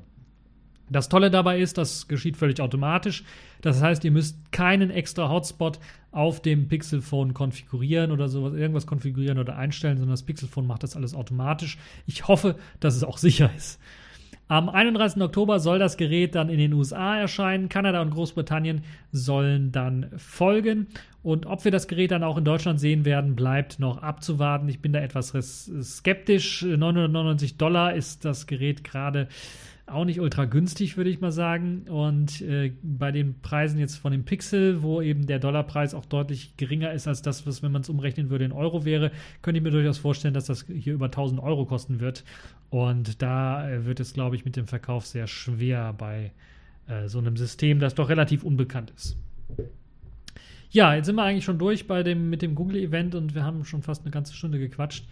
Das Tolle dabei ist, das geschieht völlig automatisch. Das heißt, ihr müsst keinen extra Hotspot auf dem Pixelphone konfigurieren oder sowas, irgendwas konfigurieren oder einstellen, sondern das Pixelphone macht das alles automatisch. Ich hoffe, dass es auch sicher ist. Am 31. Oktober soll das Gerät dann in den USA erscheinen. Kanada und Großbritannien sollen dann folgen. Und ob wir das Gerät dann auch in Deutschland sehen werden, bleibt noch abzuwarten. Ich bin da etwas skeptisch. 999 Dollar ist das Gerät gerade auch nicht ultra günstig, würde ich mal sagen. Und äh, bei den Preisen jetzt von dem Pixel, wo eben der Dollarpreis auch deutlich geringer ist als das, was, wenn man es umrechnen würde, in Euro wäre, könnte ich mir durchaus vorstellen, dass das hier über 1000 Euro kosten wird. Und da äh, wird es, glaube ich, mit dem Verkauf sehr schwer bei äh, so einem System, das doch relativ unbekannt ist. Ja, jetzt sind wir eigentlich schon durch bei dem, mit dem Google-Event und wir haben schon fast eine ganze Stunde gequatscht.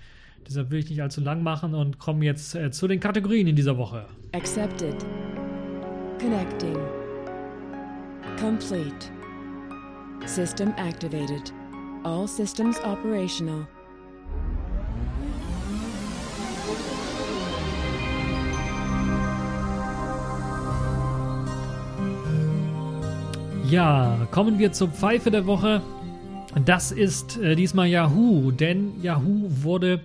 Deshalb will ich nicht allzu lang machen und komme jetzt äh, zu den Kategorien in dieser Woche. Accepted. Connecting. Complete. System activated. All systems operational. Ja, kommen wir zur Pfeife der Woche. Das ist äh, diesmal Yahoo, denn Yahoo wurde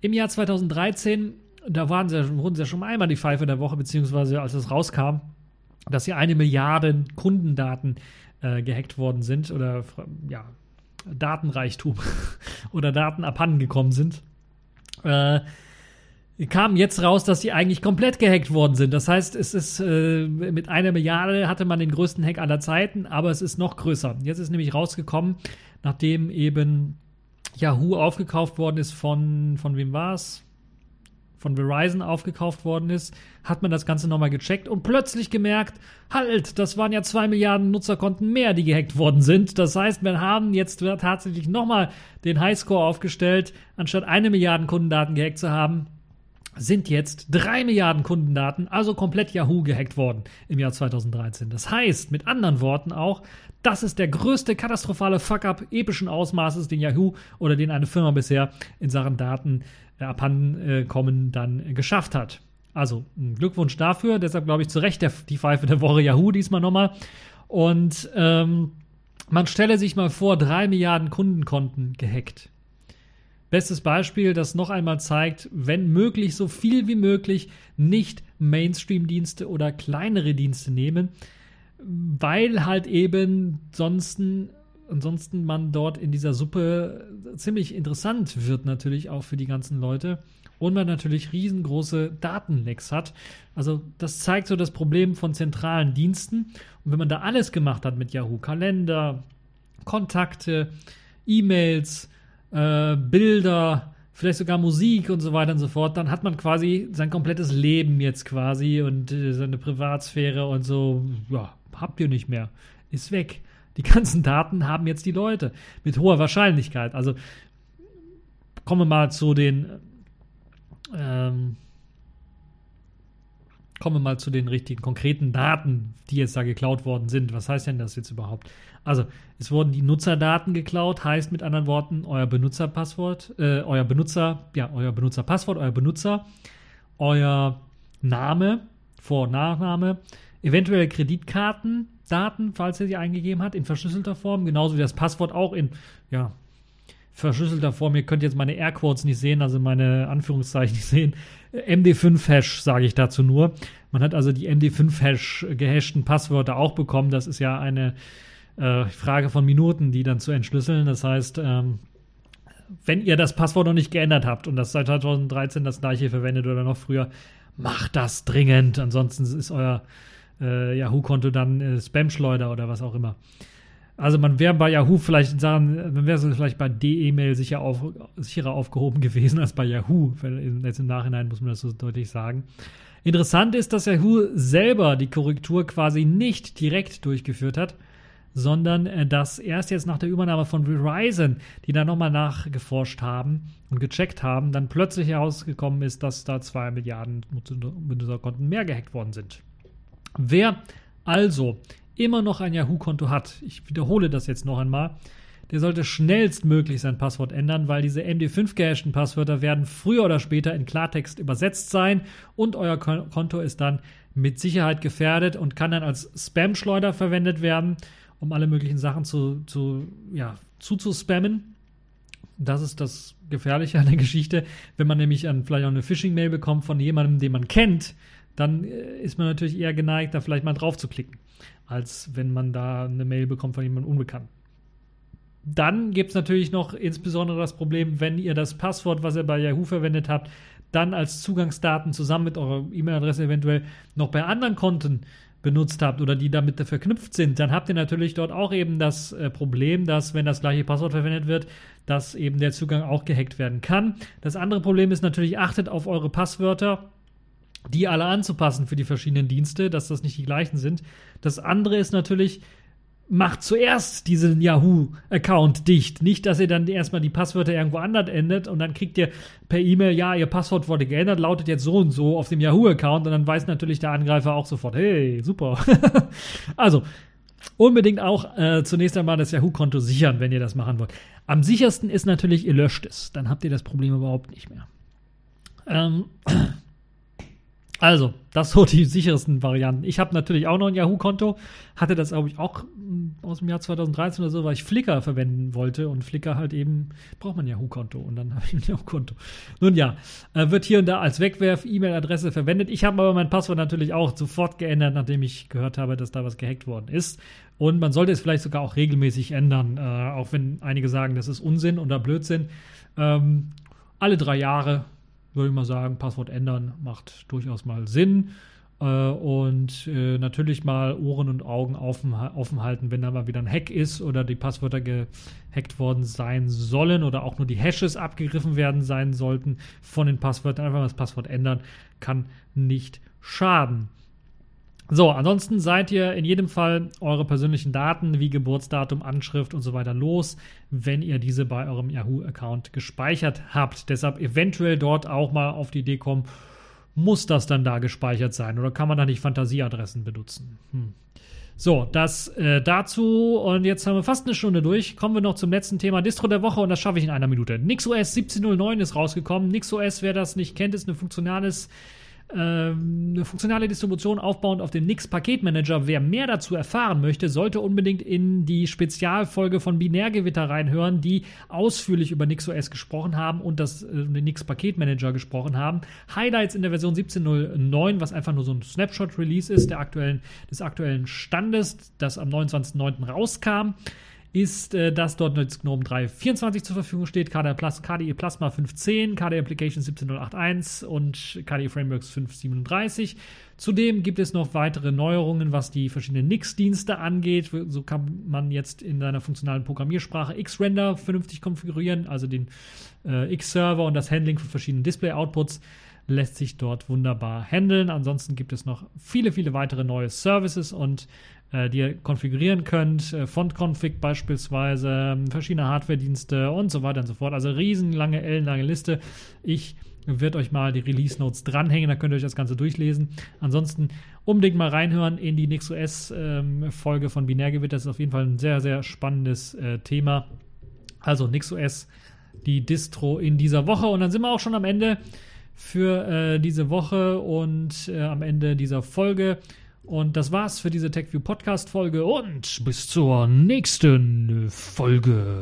im Jahr 2013, da waren sie, wurden sie ja schon einmal die Pfeife der Woche, beziehungsweise als es rauskam, dass hier eine Milliarde Kundendaten äh, gehackt worden sind oder ja, Datenreichtum [LAUGHS] oder Daten abhanden gekommen sind. Äh, kam jetzt raus, dass die eigentlich komplett gehackt worden sind. Das heißt, es ist äh, mit einer Milliarde hatte man den größten Hack aller Zeiten, aber es ist noch größer. Jetzt ist nämlich rausgekommen, nachdem eben Yahoo aufgekauft worden ist von, von wem war es? Von Verizon aufgekauft worden ist, hat man das Ganze nochmal gecheckt und plötzlich gemerkt, halt, das waren ja zwei Milliarden Nutzerkonten mehr, die gehackt worden sind. Das heißt, wir haben jetzt tatsächlich nochmal den Highscore aufgestellt, anstatt eine Milliarde Kundendaten gehackt zu haben, sind jetzt drei Milliarden Kundendaten, also komplett Yahoo gehackt worden im Jahr 2013. Das heißt, mit anderen Worten auch, das ist der größte katastrophale Fuck-up epischen Ausmaßes, den Yahoo oder den eine Firma bisher in Sachen Daten äh, abhandenkommen dann geschafft hat. Also Glückwunsch dafür. Deshalb glaube ich zu Recht der, die Pfeife der Woche Yahoo diesmal nochmal. Und ähm, man stelle sich mal vor, drei Milliarden Kundenkonten gehackt. Bestes Beispiel, das noch einmal zeigt, wenn möglich, so viel wie möglich nicht Mainstream-Dienste oder kleinere Dienste nehmen weil halt eben sonst ansonsten man dort in dieser Suppe ziemlich interessant wird, natürlich auch für die ganzen Leute. Und man natürlich riesengroße Datenlecks hat. Also das zeigt so das Problem von zentralen Diensten. Und wenn man da alles gemacht hat mit Yahoo Kalender, Kontakte, E-Mails, äh, Bilder, vielleicht sogar Musik und so weiter und so fort, dann hat man quasi sein komplettes Leben jetzt quasi und äh, seine Privatsphäre und so, ja, habt ihr nicht mehr. Ist weg. Die ganzen Daten haben jetzt die Leute mit hoher Wahrscheinlichkeit. Also kommen wir mal zu den ähm, kommen wir mal zu den richtigen konkreten Daten, die jetzt da geklaut worden sind. Was heißt denn das jetzt überhaupt? Also, es wurden die Nutzerdaten geklaut, heißt mit anderen Worten, euer Benutzerpasswort, äh, euer Benutzer, ja, euer Benutzerpasswort, euer Benutzer, euer Name, Vor- und Nachname, eventuell Kreditkartendaten, falls er sie eingegeben hat, in verschlüsselter Form, genauso wie das Passwort auch in, ja, verschlüsselter Form. Ihr könnt jetzt meine Airquotes nicht sehen, also meine Anführungszeichen nicht sehen. MD5-Hash sage ich dazu nur. Man hat also die MD5-Hash gehashten Passwörter auch bekommen. Das ist ja eine äh, Frage von Minuten, die dann zu entschlüsseln. Das heißt, ähm, wenn ihr das Passwort noch nicht geändert habt und das seit 2013 das gleiche verwendet oder noch früher, macht das dringend. Ansonsten ist euer äh, Yahoo-Konto dann äh, Spam-Schleuder oder was auch immer. Also man wäre bei Yahoo vielleicht sagen, man wäre vielleicht bei D-E-Mail sicher auf, sicherer aufgehoben [LAUGHS] gewesen als bei Yahoo. Jetzt im Nachhinein muss man das so deutlich sagen. Interessant ist, dass Yahoo selber die Korrektur quasi nicht direkt durchgeführt hat, sondern äh, dass erst jetzt nach der Übernahme von Verizon, die da nochmal nachgeforscht haben und gecheckt haben, dann plötzlich herausgekommen ist, dass da zwei Milliarden Benutzerkonten mehr gehackt worden sind. Wer also immer noch ein Yahoo-Konto hat, ich wiederhole das jetzt noch einmal, der sollte schnellstmöglich sein Passwort ändern, weil diese MD5 gehashten Passwörter werden früher oder später in Klartext übersetzt sein und euer Konto ist dann mit Sicherheit gefährdet und kann dann als Spam-Schleuder verwendet werden, um alle möglichen Sachen zu, zu ja, zuzuspammen. Das ist das Gefährliche an der Geschichte. Wenn man nämlich vielleicht auch eine Phishing-Mail bekommt von jemandem, den man kennt, dann äh, ist man natürlich eher geneigt, da vielleicht mal drauf zu klicken als wenn man da eine Mail bekommt von jemandem Unbekannten. Dann gibt es natürlich noch insbesondere das Problem, wenn ihr das Passwort, was ihr bei Yahoo verwendet habt, dann als Zugangsdaten zusammen mit eurer E-Mail-Adresse eventuell noch bei anderen Konten benutzt habt oder die damit verknüpft sind, dann habt ihr natürlich dort auch eben das äh, Problem, dass wenn das gleiche Passwort verwendet wird, dass eben der Zugang auch gehackt werden kann. Das andere Problem ist natürlich, achtet auf eure Passwörter die alle anzupassen für die verschiedenen Dienste, dass das nicht die gleichen sind. Das andere ist natürlich, macht zuerst diesen Yahoo-Account dicht. Nicht, dass ihr dann erstmal die Passwörter irgendwo anders ändert und dann kriegt ihr per E-Mail, ja, ihr Passwort wurde geändert, lautet jetzt so und so auf dem Yahoo-Account und dann weiß natürlich der Angreifer auch sofort, hey, super. [LAUGHS] also, unbedingt auch äh, zunächst einmal das Yahoo-Konto sichern, wenn ihr das machen wollt. Am sichersten ist natürlich, ihr löscht es. Dann habt ihr das Problem überhaupt nicht mehr. Ähm, also, das so die sichersten Varianten. Ich habe natürlich auch noch ein Yahoo-Konto, hatte das, glaube ich, auch hm, aus dem Jahr 2013 oder so, weil ich Flickr verwenden wollte und Flickr halt eben braucht man ein Yahoo-Konto und dann [LAUGHS] habe ich ein Yahoo-Konto. Nun ja, äh, wird hier und da als Wegwerf-E-Mail-Adresse verwendet. Ich habe aber mein Passwort natürlich auch sofort geändert, nachdem ich gehört habe, dass da was gehackt worden ist. Und man sollte es vielleicht sogar auch regelmäßig ändern, äh, auch wenn einige sagen, das ist Unsinn oder Blödsinn. Ähm, alle drei Jahre würde ich mal sagen, Passwort ändern macht durchaus mal Sinn. Äh, und äh, natürlich mal Ohren und Augen offen, offen halten, wenn da mal wieder ein Hack ist oder die Passwörter gehackt worden sein sollen oder auch nur die Hashes abgegriffen werden sein sollten von den Passwörtern. Einfach mal das Passwort ändern kann nicht schaden. So, ansonsten seid ihr in jedem Fall eure persönlichen Daten wie Geburtsdatum, Anschrift und so weiter los, wenn ihr diese bei eurem Yahoo-Account gespeichert habt. Deshalb eventuell dort auch mal auf die Idee kommen, muss das dann da gespeichert sein oder kann man da nicht Fantasieadressen benutzen? Hm. So, das äh, dazu und jetzt haben wir fast eine Stunde durch. Kommen wir noch zum letzten Thema Distro der Woche und das schaffe ich in einer Minute. NixOS 1709 ist rausgekommen. NixOS, wer das nicht kennt, ist ein funktionales eine funktionale Distribution aufbauend auf dem Nix Paketmanager. Wer mehr dazu erfahren möchte, sollte unbedingt in die Spezialfolge von Binärgewitter reinhören, die ausführlich über NixOS gesprochen haben und das äh, den Nix Paketmanager gesprochen haben. Highlights in der Version 17.09, was einfach nur so ein Snapshot-Release ist der aktuellen, des aktuellen Standes, das am 29.09. rauskam. Ist, äh, dass dort jetzt GNOME 3.24 zur Verfügung steht, KDE, Plus, KDE Plasma 5.10, KDE Application 17.081 und KDE Frameworks 5.37. Zudem gibt es noch weitere Neuerungen, was die verschiedenen Nix-Dienste angeht. So kann man jetzt in seiner funktionalen Programmiersprache Xrender vernünftig konfigurieren, also den äh, X-Server und das Handling von verschiedenen Display-Outputs lässt sich dort wunderbar handeln. Ansonsten gibt es noch viele, viele weitere neue Services und äh, die ihr konfigurieren könnt. Äh, Font-Config beispielsweise, ähm, verschiedene Hardware-Dienste und so weiter und so fort. Also riesenlange, ellenlange Liste. Ich werde euch mal die Release Notes dranhängen, da könnt ihr euch das Ganze durchlesen. Ansonsten unbedingt mal reinhören in die NixOS-Folge ähm, von Binärgewitter. Das ist auf jeden Fall ein sehr, sehr spannendes äh, Thema. Also NixOS, die Distro in dieser Woche. Und dann sind wir auch schon am Ende für äh, diese Woche und äh, am Ende dieser Folge. Und das war's für diese TechView Podcast Folge und bis zur nächsten Folge.